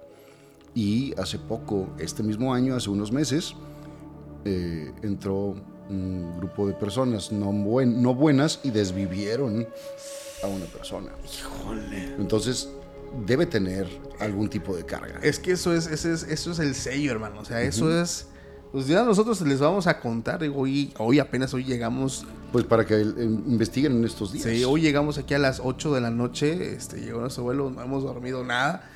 Y hace poco, este mismo año, hace unos meses, eh, entró un grupo de personas no, buen- no buenas y desvivieron a una persona. Híjole. Entonces, debe tener algún tipo de carga. Es que eso es, ese es, eso es el sello, hermano. O sea, eso es. Pues ya nosotros les vamos a contar. Digo, hoy, hoy apenas hoy llegamos. Pues para que eh, investiguen en estos días. Sí, hoy llegamos aquí a las 8 de la noche. Este, llegó nuestro vuelo, no hemos dormido nada.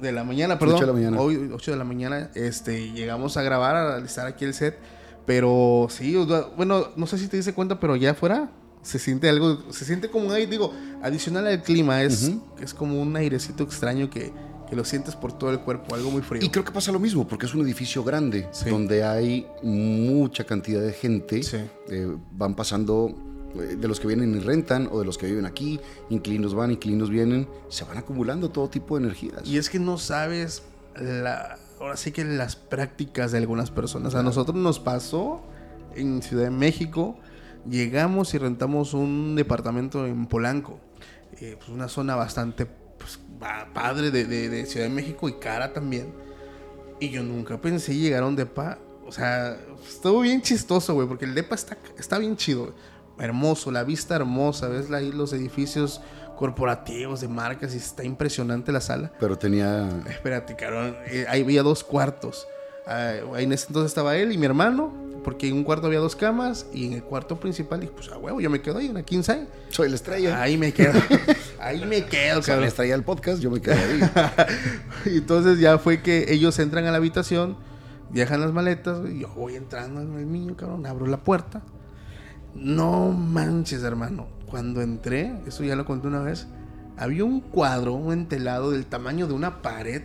De la mañana, perdón. 8 de la mañana. Hoy, 8 de la mañana, este, llegamos a grabar, a estar aquí el set. Pero sí, bueno, no sé si te diste cuenta, pero ya afuera se siente algo, se siente como un aire, digo, adicional al clima, es, es como un airecito extraño que, que lo sientes por todo el cuerpo, algo muy frío. Y creo que pasa lo mismo, porque es un edificio grande, Sí. donde hay mucha cantidad de gente. Sí. Eh, van pasando de los que vienen y rentan, o de los que viven aquí, inquilinos van, inquilinos vienen, se van acumulando todo tipo de energías. Y es que no sabes la, ahora sí que las prácticas de algunas personas. A nosotros nos pasó en Ciudad de México. Llegamos y rentamos un departamento en Polanco. Eh, pues una zona bastante pues, pa- padre de, de- de Ciudad de México y cara también. Y yo nunca pensé llegar a un depa. O sea, estuvo bien chistoso, güey, porque el depa está, está bien chido. güey. Hermoso, la vista hermosa. Ves ahí los edificios corporativos de marcas y está impresionante la sala. Pero tenía... Espérate, cabrón. eh, ahí había dos cuartos. Ah, ahí en ese entonces estaba él y mi hermano. Porque en un cuarto había dos camas. Y en el cuarto principal dije, pues a huevo, yo me quedo ahí, una 15 Soy la estrella. Ahí me quedo. [LAUGHS] ahí me quedo, Soy la cabrón. estrella del podcast, yo me quedé ahí. [LAUGHS] Y entonces ya fue que ellos entran a la habitación, dejan las maletas, güey, yo voy entrando en el mío, cabrón, abro la puerta. No manches, hermano. Cuando entré, eso ya lo conté una vez, había un cuadro, un entelado del tamaño de una pared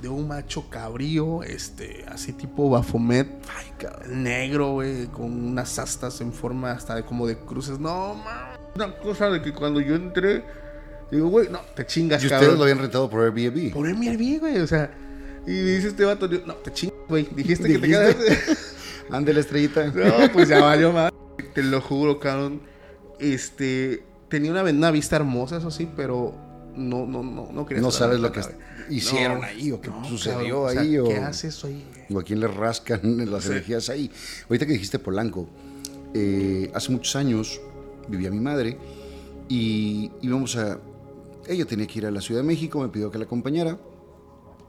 de un macho cabrío, este, así tipo Bafomet, Ay, cabrón. negro, güey, con unas astas en forma hasta de como de cruces. No, man. Una cosa de que cuando yo entré, digo, güey, no, te chingas, Y cabrón. ustedes lo habían rentado por Airbnb. Por Airbnb, güey, o sea. Y dice este vato, no, te chingas, güey. Dijiste que te quedas. Ande la estrellita. no, pues ya valió más. Te lo juro, cabrón. Este. Tenía una, una vista hermosa, eso sí, pero no, no, no, no quería No sabes lo que hicieron No, ahí o qué no, sucedió cabrón, o sea, ahí. o... ¿Qué hace eso ahí, o a quién le rascan [LAUGHS] las energías ahí. Ahorita que dijiste Polanco, eh, hace muchos años vivía mi madre y íbamos a... Ella tenía que ir a la Ciudad de México, me pidió que la acompañara.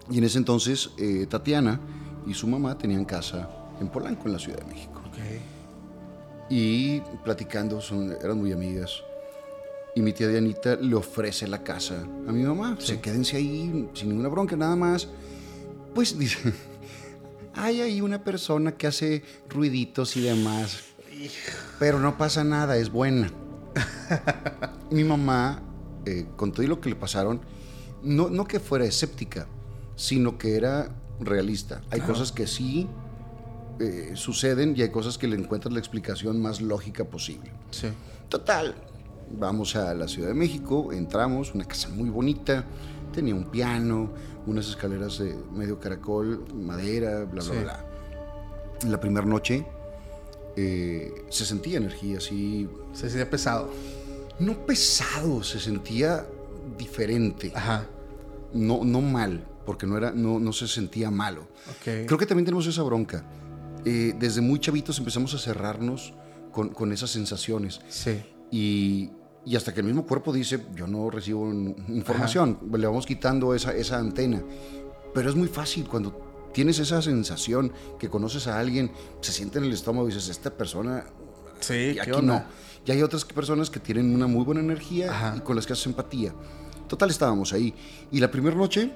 Y en ese entonces eh, Tatiana y su mamá tenían casa en Polanco, en la Ciudad de México. Ok. Y platicando, son, eran muy amigas. Y mi tía Dianita le ofrece la casa a mi mamá. Se quédense ahí sin ninguna bronca, nada más. Pues [LAUGHS] dice, hay ahí una persona que hace ruiditos y demás. Pero no pasa nada, es buena. [LAUGHS] mi mamá, eh, con todo lo que le pasaron, no, no que fuera escéptica, sino que era realista. Hay cosas que sí eh, suceden y hay cosas que le encuentras la explicación más lógica posible. Sí. Total, vamos a la Ciudad de México, entramos, una casa muy bonita, tenía un piano, unas escaleras de medio caracol, madera, bla, bla, Sí. bla. La primera noche eh, se sentía energía así, Se sentía pesado. no pesado, se sentía diferente, Ajá. no, no mal, porque no, era, no, no se sentía malo. Ok. Creo que también tenemos esa bronca. Eh, desde muy chavitos empezamos a cerrarnos con, con esas sensaciones. Sí. Y, y hasta que el mismo cuerpo dice, yo no recibo información, le vamos quitando esa, esa antena. Pero es muy fácil cuando tienes esa sensación que conoces a alguien, se siente en el estómago y dices, esta persona, Sí, y ¿qué aquí no. Y hay otras personas que tienen una muy buena energía Ajá. y con las que haces empatía. Total, estábamos ahí. Y la primera noche,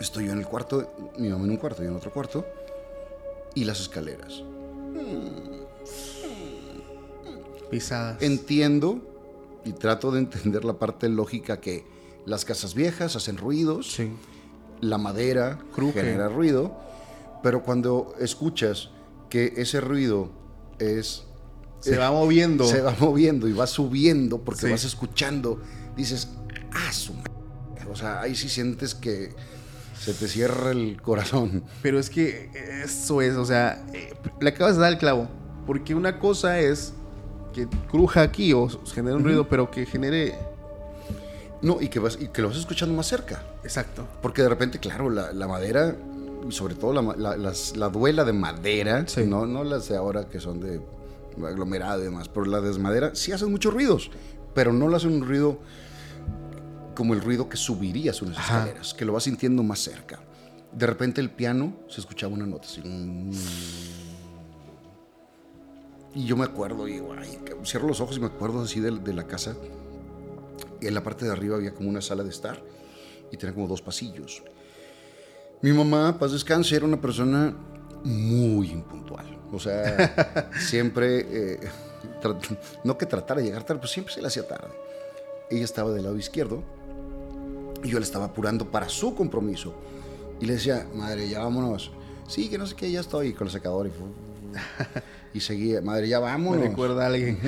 estoy yo en el cuarto, mi mamá en un cuarto, yo en otro cuarto, y las escaleras. Pisadas. Entiendo y trato de entender la parte lógica que las casas viejas hacen ruidos, Sí. la madera Cruje. genera ruido, pero cuando escuchas que ese ruido es Se va moviendo. se va moviendo y va subiendo porque Sí. vas escuchando, dices, ah, su m-". O sea, ahí sí sientes que se te cierra el corazón. Pero es que eso es, o sea, eh, le acabas de dar el clavo. Porque una cosa es que cruja aquí o genere un ruido, pero que genere. No, y que, vas, y que lo vas escuchando más cerca. Exacto. Porque de repente, claro, la, la madera, sobre todo la, ma- la- las- la duela de madera, Sí. no, no las de ahora que son de aglomerado y demás, pero la de madera sí hacen muchos ruidos. pero no lo hace un ruido como el ruido que subirías unas Ajá. escaleras, que lo vas sintiendo más cerca. De repente el piano se escuchaba una nota así. Y yo me acuerdo, y ay, cierro los ojos y me acuerdo así de, de la casa. Y en la parte de arriba había como una sala de estar y tenía como dos pasillos. Mi mamá, paz descanse, era una persona muy impuntual. O sea, [LAUGHS] siempre, eh, no que tratara de llegar tarde, pues siempre se le hacía tarde. Ella estaba del lado izquierdo y yo le estaba apurando para su compromiso. Y le decía, madre, ya vámonos. Sí, que no sé qué, ya estoy con el secador. Y, [LAUGHS] y seguía, madre, ya Me vámonos. recuerda a alguien.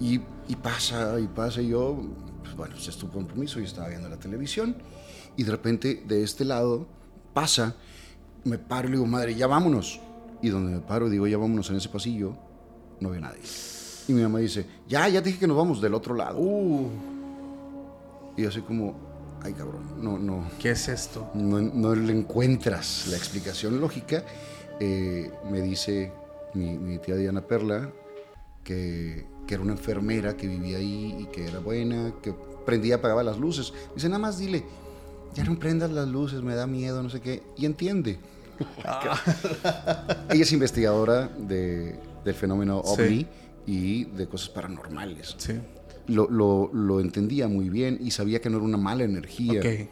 Y, y pasa, y pasa, y yo, pues bueno, pues es tu compromiso, yo estaba viendo la televisión, y de repente de este lado pasa, me paro y digo, madre, ya vámonos. Y donde me paro, digo, ya vámonos en ese pasillo, no había nadie. Y mi mamá dice, ya, ya te dije que nos vamos del otro lado. Uh, Y yo así como, ay cabrón, no, no, ¿qué es esto? no, no le encuentras la explicación lógica. Eh, me dice mi, mi tía Diana Perla que, que era una enfermera que vivía ahí y que era buena, que prendía y apagaba las luces. Dice, nada más dile, ya no prendas las luces, me da miedo, no sé qué. Y entiende. [LAUGHS] Ella es investigadora de, del fenómeno Sí. ovni y de cosas paranormales. Sí. Lo, lo- lo entendía muy bien y sabía que no era una mala energía Ok.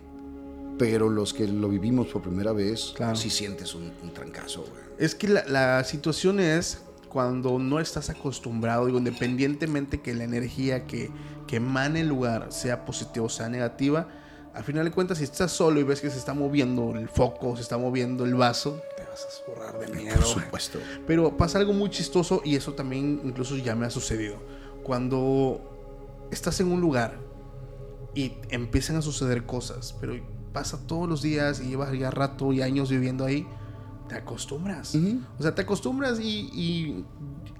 pero los que lo vivimos por primera vez, Claro. sí sientes un, un trancazo, güey. Es que la, la situación es cuando no estás acostumbrado, digo, independientemente que la energía que, que emane el lugar sea positiva o sea negativa, al final de cuentas, si estás solo y ves que se está moviendo el foco, se está moviendo el vaso, te vas a zurrar de miedo. Por supuesto. Pero pasa algo muy chistoso y eso también incluso ya me ha sucedido. Cuando estás en un lugar y empiezan a suceder cosas, pero pasa todos los días y llevas ya rato y años viviendo ahí, te acostumbras. O sea, te acostumbras y, y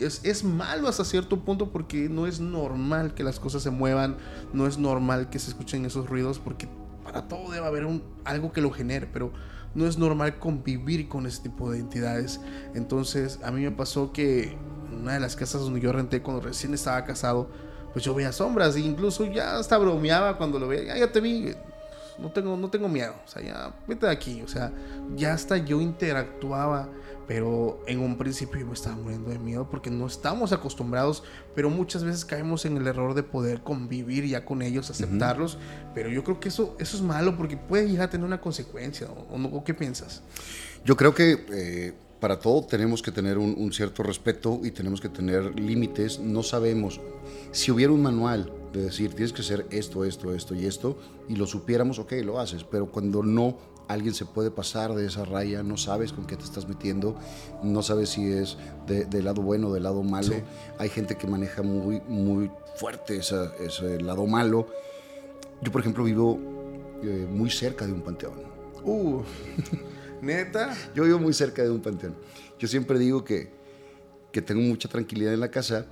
es, es malo hasta cierto punto porque no es normal que las cosas se muevan, no es normal que se escuchen esos ruidos porque para todo debe haber un, algo que lo genere, pero no es normal convivir con ese tipo de entidades. Entonces, a mí me pasó que en una de las casas donde yo renté cuando recién estaba casado, pues yo veía sombras e incluso ya hasta bromeaba cuando lo veía, "Ya, ya te vi, no tengo, no tengo miedo, o sea, ya vete de aquí, o sea, ya hasta yo interactuaba, pero en un principio yo me estaba muriendo de miedo porque no estamos acostumbrados, pero muchas veces caemos en el error de poder convivir ya con ellos, aceptarlos, pero yo creo que eso, eso es malo porque puede llegar a tener una consecuencia, ¿o, o no? ¿O qué piensas? Yo creo que eh, para todo tenemos que tener un, un cierto respeto y tenemos que tener límites. No sabemos. Si hubiera un manual de decir, tienes que hacer esto, esto, esto y esto, y lo supiéramos, ok, lo haces. Pero cuando no, alguien se puede pasar de esa raya, no sabes con qué te estás metiendo, no sabes si es de- del lado bueno o del lado malo. Sí. Hay gente que maneja muy, muy fuerte esa- ese lado malo. Yo, por ejemplo, vivo eh, muy cerca de un panteón. Uh, neta. [LAUGHS] Yo vivo muy cerca de un panteón. Yo siempre digo que, que tengo mucha tranquilidad en la casa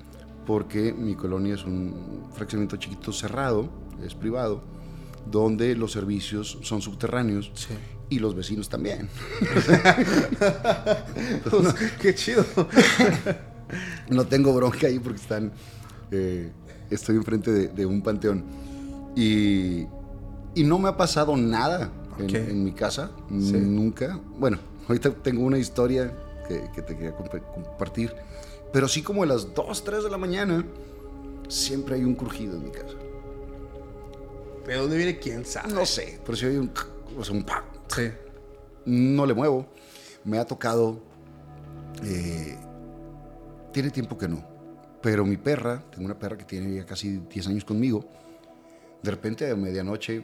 porque mi colonia es un fraccionamiento chiquito cerrado, es privado, donde los servicios son subterráneos Sí. y los vecinos también. [LAUGHS] Pues, qué chido. [LAUGHS] No tengo bronca ahí porque están, eh, estoy enfrente de, de un panteón. Y, y no me ha pasado nada en, Ok. en mi casa, Sí. nunca. Bueno, ahorita tengo una historia que, que te quería comp- compartir. Pero sí como a las 2, 3 de la mañana, siempre hay un crujido en mi casa. ¿De dónde viene? ¿Quién sabe? No sé, pero si hay un, o sea, un pa. Sí. no le muevo. Me ha tocado. eh, tiene tiempo que no. Pero mi perra, tengo una perra que tiene ya casi 10 años conmigo. De repente a medianoche,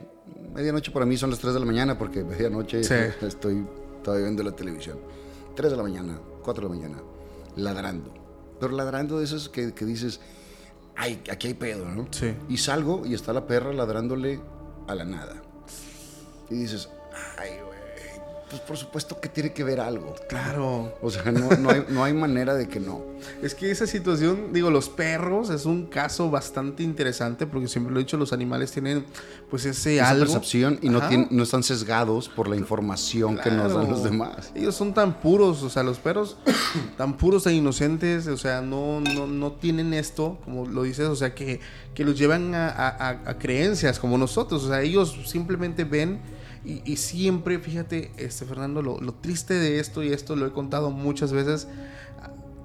medianoche para mí son las 3 de la mañana porque [LAUGHS] medianoche Sí. estoy todavía viendo la televisión. 3 de la mañana, 4 de la mañana, ladrando. Pero ladrando de esas que, que dices, ay, aquí hay pedo, ¿no? Sí. Y salgo y está la perra ladrándole a la nada. Y dices, ay. Pues por supuesto que tiene que ver algo. Claro. O sea, no, no, hay, no hay manera de que no. Es que esa situación, digo, los perros es un caso bastante interesante porque siempre lo he dicho, los animales tienen pues ese Esa algo. percepción y no, tienen- no están sesgados por la información que nos dan los demás. Ellos son tan puros, o sea, los perros [COUGHS] tan puros e inocentes, o sea, no, no, no tienen esto, como lo dices, o sea, que, que los llevan a- a creencias como nosotros, o sea, ellos simplemente ven y, y siempre, fíjate, este Fernando, lo, lo triste de esto, y esto lo he contado muchas veces,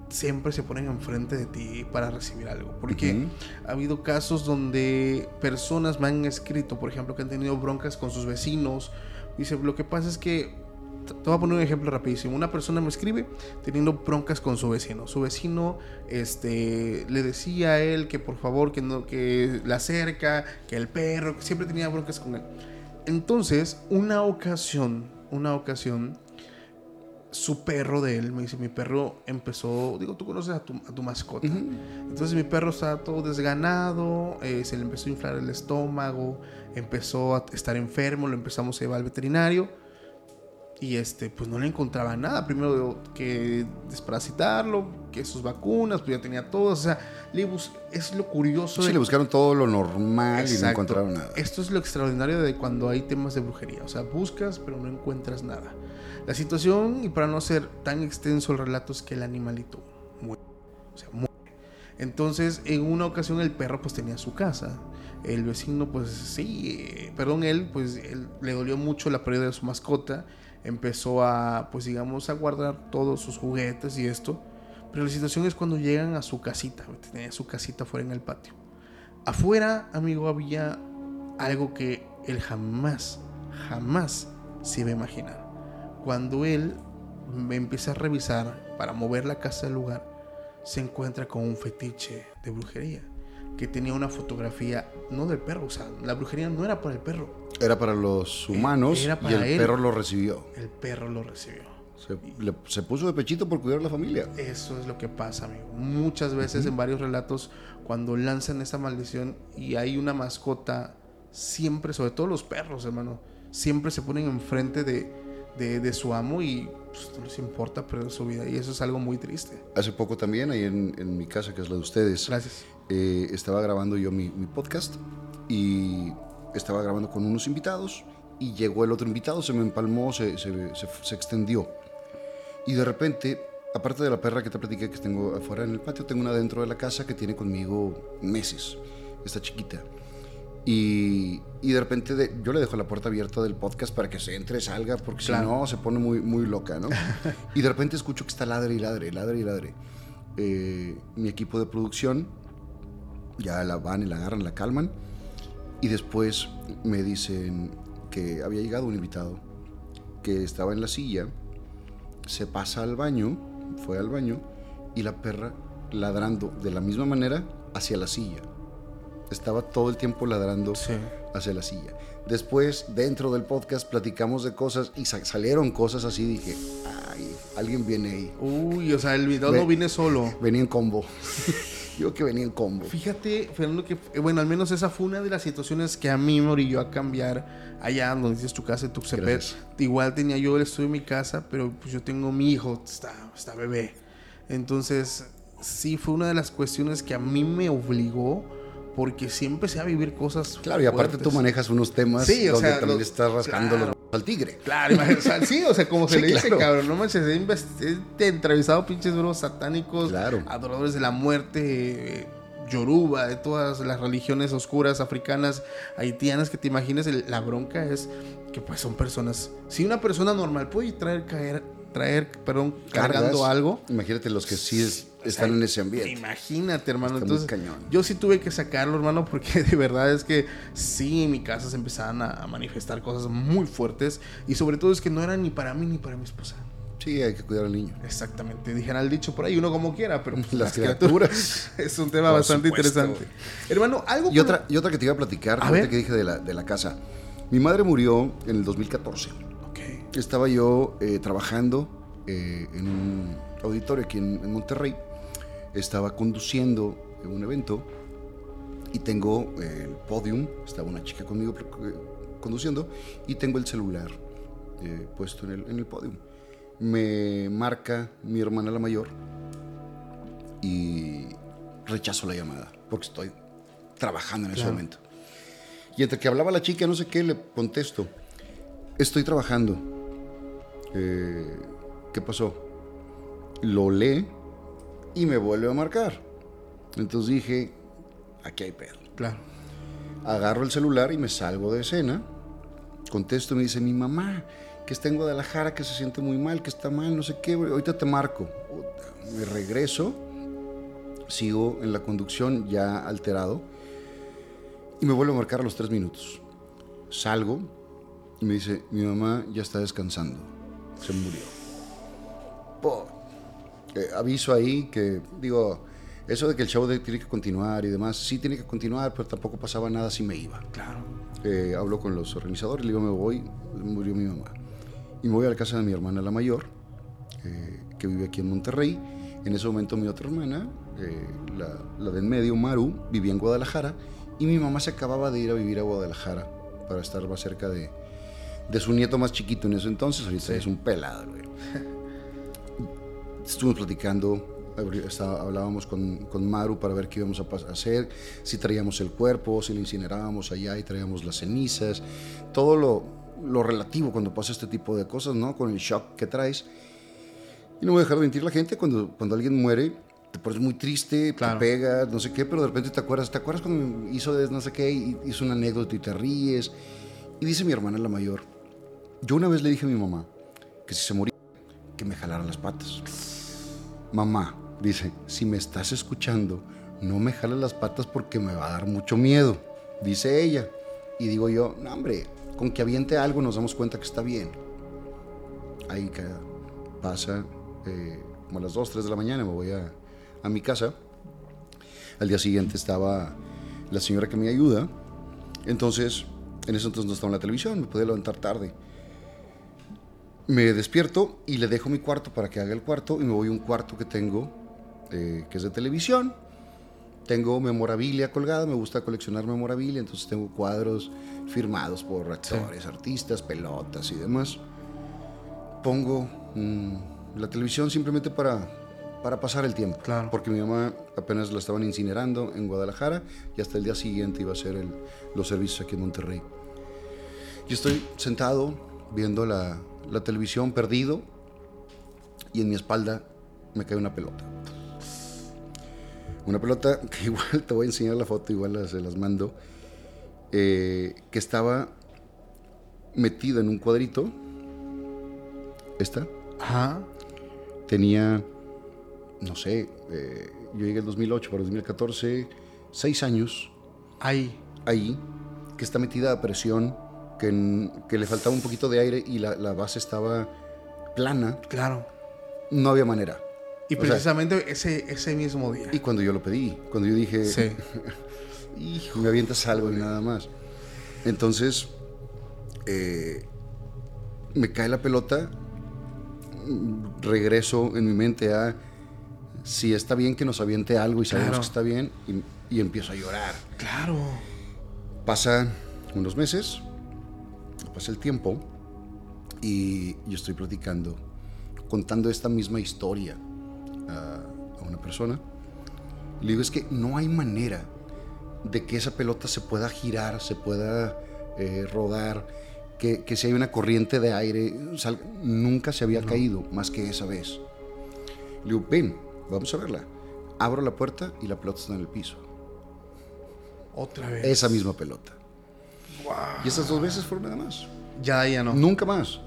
siempre se ponen enfrente de ti para recibir algo. Porque ha habido casos donde personas me han escrito, por ejemplo, que han tenido broncas con sus vecinos. Dice, lo que pasa es que, te te voy a poner un ejemplo rapidísimo. Una persona me escribe teniendo broncas con su vecino. Su vecino este, le decía a él que por favor, que, no, que la cerca, que el perro, que siempre tenía broncas con él. Entonces, una ocasión, una ocasión, su perro de él, me dice, mi perro empezó, digo, tú conoces a tu, a tu mascota. Entonces mi perro estaba todo desganado, eh, se le empezó a inflar el estómago, empezó a estar enfermo, lo empezamos a llevar al veterinario y este, pues no le encontraba nada. Primero que desparasitarlo, que sus vacunas, pues ya tenía todas. O sea, le bus- es lo curioso. Sí, de- le buscaron todo lo normal y no encontraron nada. Esto es lo extraordinario de cuando hay temas de brujería. O sea, buscas, pero no encuentras nada. La situación, y para no ser tan extenso el relato, es que el animalito muere. O sea, muere. Entonces, en una ocasión el perro pues tenía su casa. El vecino pues sí, eh, perdón, él pues él, le dolió mucho la pérdida de su mascota. Empezó a pues digamos a guardar todos sus juguetes y esto. Pero la situación es cuando llegan a su casita. Tenía su casita fuera en el patio. Afuera, amigo, había algo que él jamás, jamás se iba a imaginar. Cuando él empieza a revisar para mover la casa del lugar, se encuentra con un fetiche de brujería que tenía una fotografía, no del perro, o sea, la brujería no era para el perro, Era para los humanos Era y para el él. perro lo recibió. el perro lo recibió. Se, le- se puso de pechito por cuidar a la familia. Eso es lo que pasa, amigo. Muchas veces en varios relatos, cuando lanzan esa maldición y hay una mascota, siempre, sobre todo los perros, hermano, siempre se ponen enfrente de, de, de su amo y pues, no les importa perder su vida. Y eso es algo muy triste. Hace poco también, ahí en, en mi casa, que es la de ustedes, Gracias. eh, estaba grabando yo mi, mi podcast y estaba grabando con unos invitados y llegó el otro invitado, se me empalmó, se, se- se- se extendió. Y de repente, aparte de la perra que te platiqué que tengo afuera en el patio, tengo una dentro de la casa que tiene conmigo meses. Está chiquita. Y, y de repente de- yo le dejo la puerta abierta del podcast para que se entre, salga, porque Claro. si no se pone muy, muy loca, ¿no? [LAUGHS] y de repente escucho que está ladre y ladre, ladre y ladre. Eh, mi equipo de producción ya la van y la agarran, la calman. Y después me dicen que había llegado un invitado, que estaba en la silla, se pasa al baño, fue al baño, y la perra ladrando de la misma manera hacia la silla. Estaba todo el tiempo ladrando Sí. hacia la silla. Después, dentro del podcast, platicamos de cosas y sa- salieron cosas así. Dije, ay, alguien viene ahí. Uy, o sea, el video no viene solo. Venía en combo. [LAUGHS] Yo que venía en combo. Fíjate, Fernando, que eh, bueno, al menos esa fue una de las situaciones que a mí me orilló a cambiar allá donde dices tu casa, en Tuxtepec. Igual tenía yo el estudio en mi casa, pero pues yo tengo mi hijo, está, está bebé. Entonces, sí fue una de las cuestiones que a mí me obligó, porque sí empecé a vivir cosas. Claro, y aparte fuertes. tú manejas unos temas Sí, o donde sea, también los- estás rascando claro. Al tigre. Claro, imagínate, o sea, sí, o sea, como [LAUGHS] se Sí, le dice, claro. cabrón, no manches, he, entrevistado pinches bros satánicos, Claro. adoradores de la muerte, eh, yoruba, de todas las religiones oscuras africanas, haitianas que te imagines, el- la bronca es que pues son personas, si una persona normal puede traer, caer, traer, perdón, cargando algo, Imagínate los que sí es- están en ese ambiente. Imagínate, hermano. Está muy Entonces, cañón. yo sí tuve que sacarlo, hermano, porque [LAUGHS] de verdad es que sí, en mi casa se empezaban a, manifestar cosas muy fuertes. Y sobre todo es que no eran ni para mí ni para mi esposa. Sí, hay que cuidar al niño. Exactamente. Dijera el dicho por ahí, uno como quiera, pero pues, Las criaturas. [LAUGHS] es un tema Por bastante supuesto. interesante. Hermano, algo Y otra, y otra que te iba a platicar, A ver. que dije de la, de la casa. Mi madre murió en el 2014. Ok. Estaba yo eh, trabajando eh, en un auditorio aquí en, en Monterrey. Estaba conduciendo un evento y tengo el podium. Estaba una chica conmigo eh, conduciendo y tengo el celular eh, puesto en el, en el podio. Me marca mi hermana la mayor y rechazo la llamada porque estoy trabajando en ese momento. Y entre que hablaba la chica, no sé qué, le contesto, estoy trabajando. Eh, ¿Qué pasó? Lo lee y me vuelve a marcar. Entonces dije, aquí hay pedo. Claro. Agarro el celular y me salgo de escena. Contesto y me dice, mi mamá, que está en Guadalajara, que se siente muy mal, que está mal, no sé qué, ahorita te marco. Me regreso, sigo en la conducción ya alterado y me vuelvo a marcar a los tres minutos. Salgo y me dice, mi mamá ya está descansando, se murió. Eh, aviso ahí que, digo, eso de que el show tiene que continuar y demás, sí tiene que continuar, pero tampoco pasaba nada si me iba. Claro. Eh, hablo con los organizadores, le digo, me voy, murió mi mamá. Y me voy a la casa de mi hermana la mayor, eh, que vive aquí en Monterrey. En ese momento mi otra hermana, la, la de en medio, Maru, vivía en Guadalajara y mi mamá se acababa de ir a vivir a Guadalajara para estar más cerca de, de su nieto más chiquito en ese entonces. Ahorita es un pelado, güey. Estuvimos platicando, hablábamos con, con, Maru para ver qué íbamos a hacer, si traíamos el cuerpo, si lo incinerábamos allá y traíamos las cenizas, todo lo, lo relativo cuando pasa este tipo de cosas, ¿no? Con el shock que traes. Y no voy a dejar de mentir la gente, cuando, cuando alguien muere, te pones muy triste, te pegas, no sé qué, pero de repente te acuerdas, ¿te acuerdas cuando hizo de no sé qué, y hizo una anécdota y te ríes? Y dice mi hermana la mayor, yo una vez le dije a mi mamá que si se moría, que me jalara las patas. Mamá, dice, si me estás escuchando, no me jales las patas porque me va a dar mucho miedo, dice ella. Y digo yo, no hombre, con que aviente algo nos damos cuenta que está bien. Ahí pasa eh, como a las 2, 3 de la mañana, me voy a, a mi casa. Al día siguiente estaba la señora que me ayuda. Entonces, en ese entonces no estaba en la televisión, me podía levantar tarde. Me despierto y le dejo mi cuarto para que haga el cuarto y me voy a un cuarto que tengo, eh, que es de televisión. Tengo memorabilia colgada, me gusta coleccionar memorabilia, entonces tengo cuadros firmados por actores, artistas, pelotas y demás. Pongo la televisión simplemente para para pasar el tiempo. Claro. Porque mi mamá apenas la estaban incinerando en Guadalajara y hasta el día siguiente iba a ser los servicios aquí en Monterrey. Yo estoy sentado viendo la, la, televisión perdido y en mi espalda me cae una pelota. Una pelota [LAUGHS] que igual te voy a enseñar la foto, igual se las mando, eh, que estaba metida en un cuadrito. Esta. Ajá. Tenía no sé, eh, yo llegué el 2008 para el 2014, seis años. Ahí. Ahí, que está metida a presión, que, que le faltaba un poquito de aire y la, la, base estaba plana. Claro. No había manera. Y precisamente ese, ese mismo día. Y cuando yo lo pedí, cuando yo dije, sí. [LAUGHS] hijo, me avientas algo y nada más. Entonces, eh, me cae la pelota, regreso en mi mente a si está bien que nos aviente algo y sabemos que está bien, y, empiezo a llorar. Claro. Pasan unos meses, pasa el tiempo, y yo estoy platicando, contando esta misma historia a, una persona. Le digo, es que no hay manera de que esa pelota se pueda girar, se pueda eh, rodar, que, si hay una corriente de aire, nunca se había caído más que esa vez. Le digo, ven, Vamos a verla. Abro la puerta y la pelota está en el piso. Otra vez. Esa misma pelota. Y esas dos veces fueron nada más. Ya, ya no. Nunca más.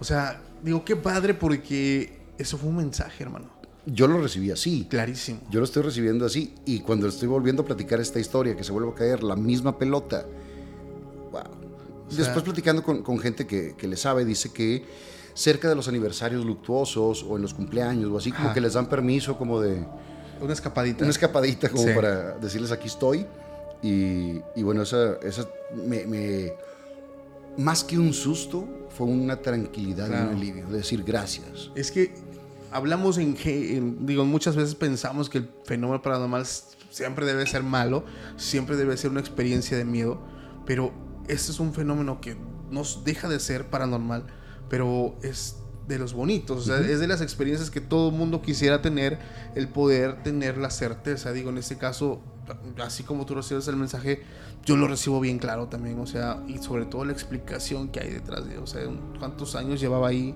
O sea, digo, qué padre porque eso fue un mensaje, hermano. Yo lo recibí así. Clarísimo. Yo lo estoy recibiendo así. Y cuando estoy volviendo a platicar esta historia, que se vuelve a caer la misma pelota. Wow. Después platicando con, con gente que, que, le sabe, dice que cerca de los aniversarios luctuosos o en los cumpleaños o así, como que les dan permiso como de... Una escapadita. Una escapadita como para decirles aquí estoy. Y, y bueno, esa, esa me, Más que un susto, fue una tranquilidad y un alivio, de decir gracias. Es que hablamos en, en, digo, muchas veces pensamos que el fenómeno paranormal siempre debe ser malo, siempre debe ser una experiencia de miedo, pero este es un fenómeno que nos deja de ser paranormal pero es de los bonitos, o sea, es de las experiencias que todo mundo quisiera tener, el poder tener la certeza, digo, en este caso, así como tú recibes el mensaje, yo lo recibo bien claro también, o sea, y sobre todo la explicación que hay detrás de, o sea, cuántos años llevaba ahí,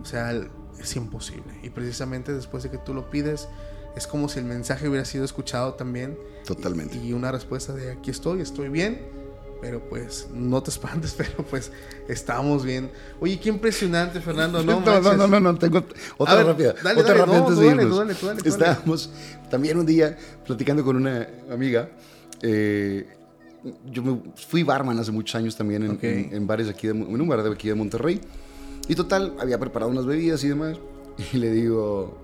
o sea, es imposible, y precisamente después de que tú lo pides, es como si el mensaje hubiera sido escuchado también. Totalmente. Y, y una respuesta de aquí estoy, estoy bien pero pues no te espantes, [LAUGHS] pero pues estamos bien. Oye, qué impresionante, Fernando. No, [LAUGHS] no, no, no, no, tengo otra rápida. Dale, otra dale, rápida no, antes de dale, irnos. dale, dale, tú Estábamos también un día platicando con una amiga. eh, yo me fui barman hace muchos años también en, Ok. en- en bares aquí de, en un bar de aquí de Monterrey. Y total, había preparado unas bebidas y demás. [LAUGHS] Y le digo,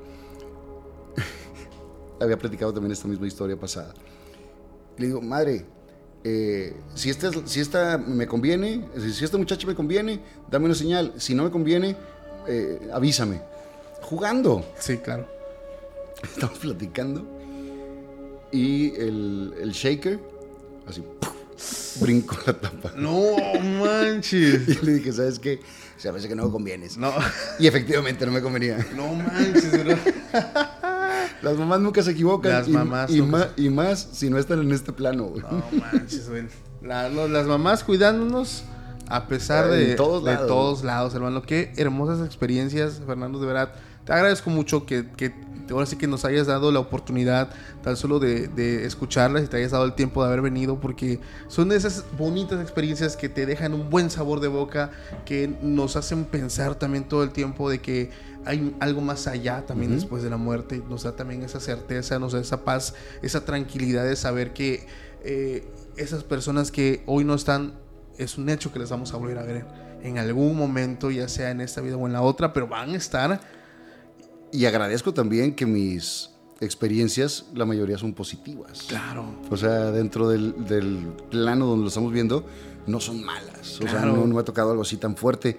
había platicado también esta misma historia pasada. Le digo, madre, eh, si, esta, es- si esta me conviene, si esta muchacha me conviene, dame una señal. Si no me conviene, eh, avísame. Jugando. Sí, claro. [LAUGHS] Estamos platicando. Y el, el shaker, así, brincó la tapa. No manches. [LAUGHS] Y le dije, ¿sabes qué? Se parece que no me convienes. No, Y efectivamente no me convenía. no manches, bro. [LAUGHS] Las mamás nunca se equivocan. Las y, mamás y, más si no están en este plano. güey. No manches, güey. La- las mamás cuidándonos a pesar de, todos de lados. todos lados, hermano. Qué hermosas experiencias, Fernando, de verdad. Te agradezco mucho que, que ahora sí que nos hayas dado la oportunidad tan solo de, de escucharlas y te hayas dado el tiempo de haber venido porque son esas bonitas experiencias que te dejan un buen sabor de boca, que nos hacen pensar también todo el tiempo de que hay algo más allá también después de la muerte. Nos da también esa certeza, nos da esa paz, esa tranquilidad de saber que eh, esas personas que hoy no están, es un hecho que les vamos a volver a ver en algún momento, ya sea en esta vida o en la otra, pero van a estar. Y agradezco también que mis experiencias, la mayoría son positivas. Claro. O sea, dentro del, del plano donde lo estamos viendo, no son malas. O sea, Claro. no, no me ha tocado algo así tan fuerte.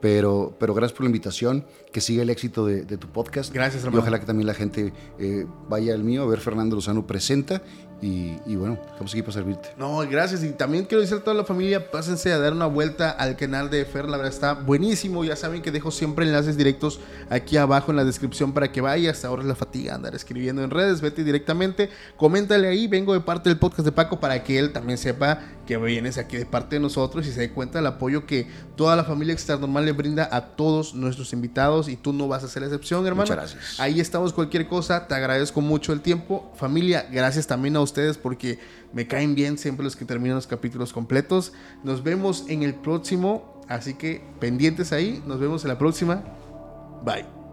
Pero, pero gracias por la invitación, que siga el éxito de, de tu podcast. Gracias, Y hermano. ojalá que también la gente eh, vaya al mío a ver Fernando Lozano presenta. Y, y bueno, estamos aquí para servirte. No, gracias. Y también quiero decir a toda la familia, pásense a dar una vuelta al canal de Fer, la verdad está buenísimo. Ya saben que dejo siempre enlaces directos aquí abajo en la descripción para que vayas. Ahora es la fatiga andar escribiendo en redes, vete directamente, coméntale ahí, vengo de parte del podcast de Paco para que él también sepa que vienes aquí de parte de nosotros y se dé cuenta del apoyo que toda la familia Extra Normal le brinda a todos nuestros invitados y tú no vas a ser la excepción, hermano. Muchas gracias. Ahí estamos cualquier cosa, te agradezco mucho el tiempo. Familia, gracias también a ustedes porque me caen bien siempre los que terminan los capítulos completos. Nos vemos en el próximo, así que pendientes ahí, nos vemos en la próxima. Bye.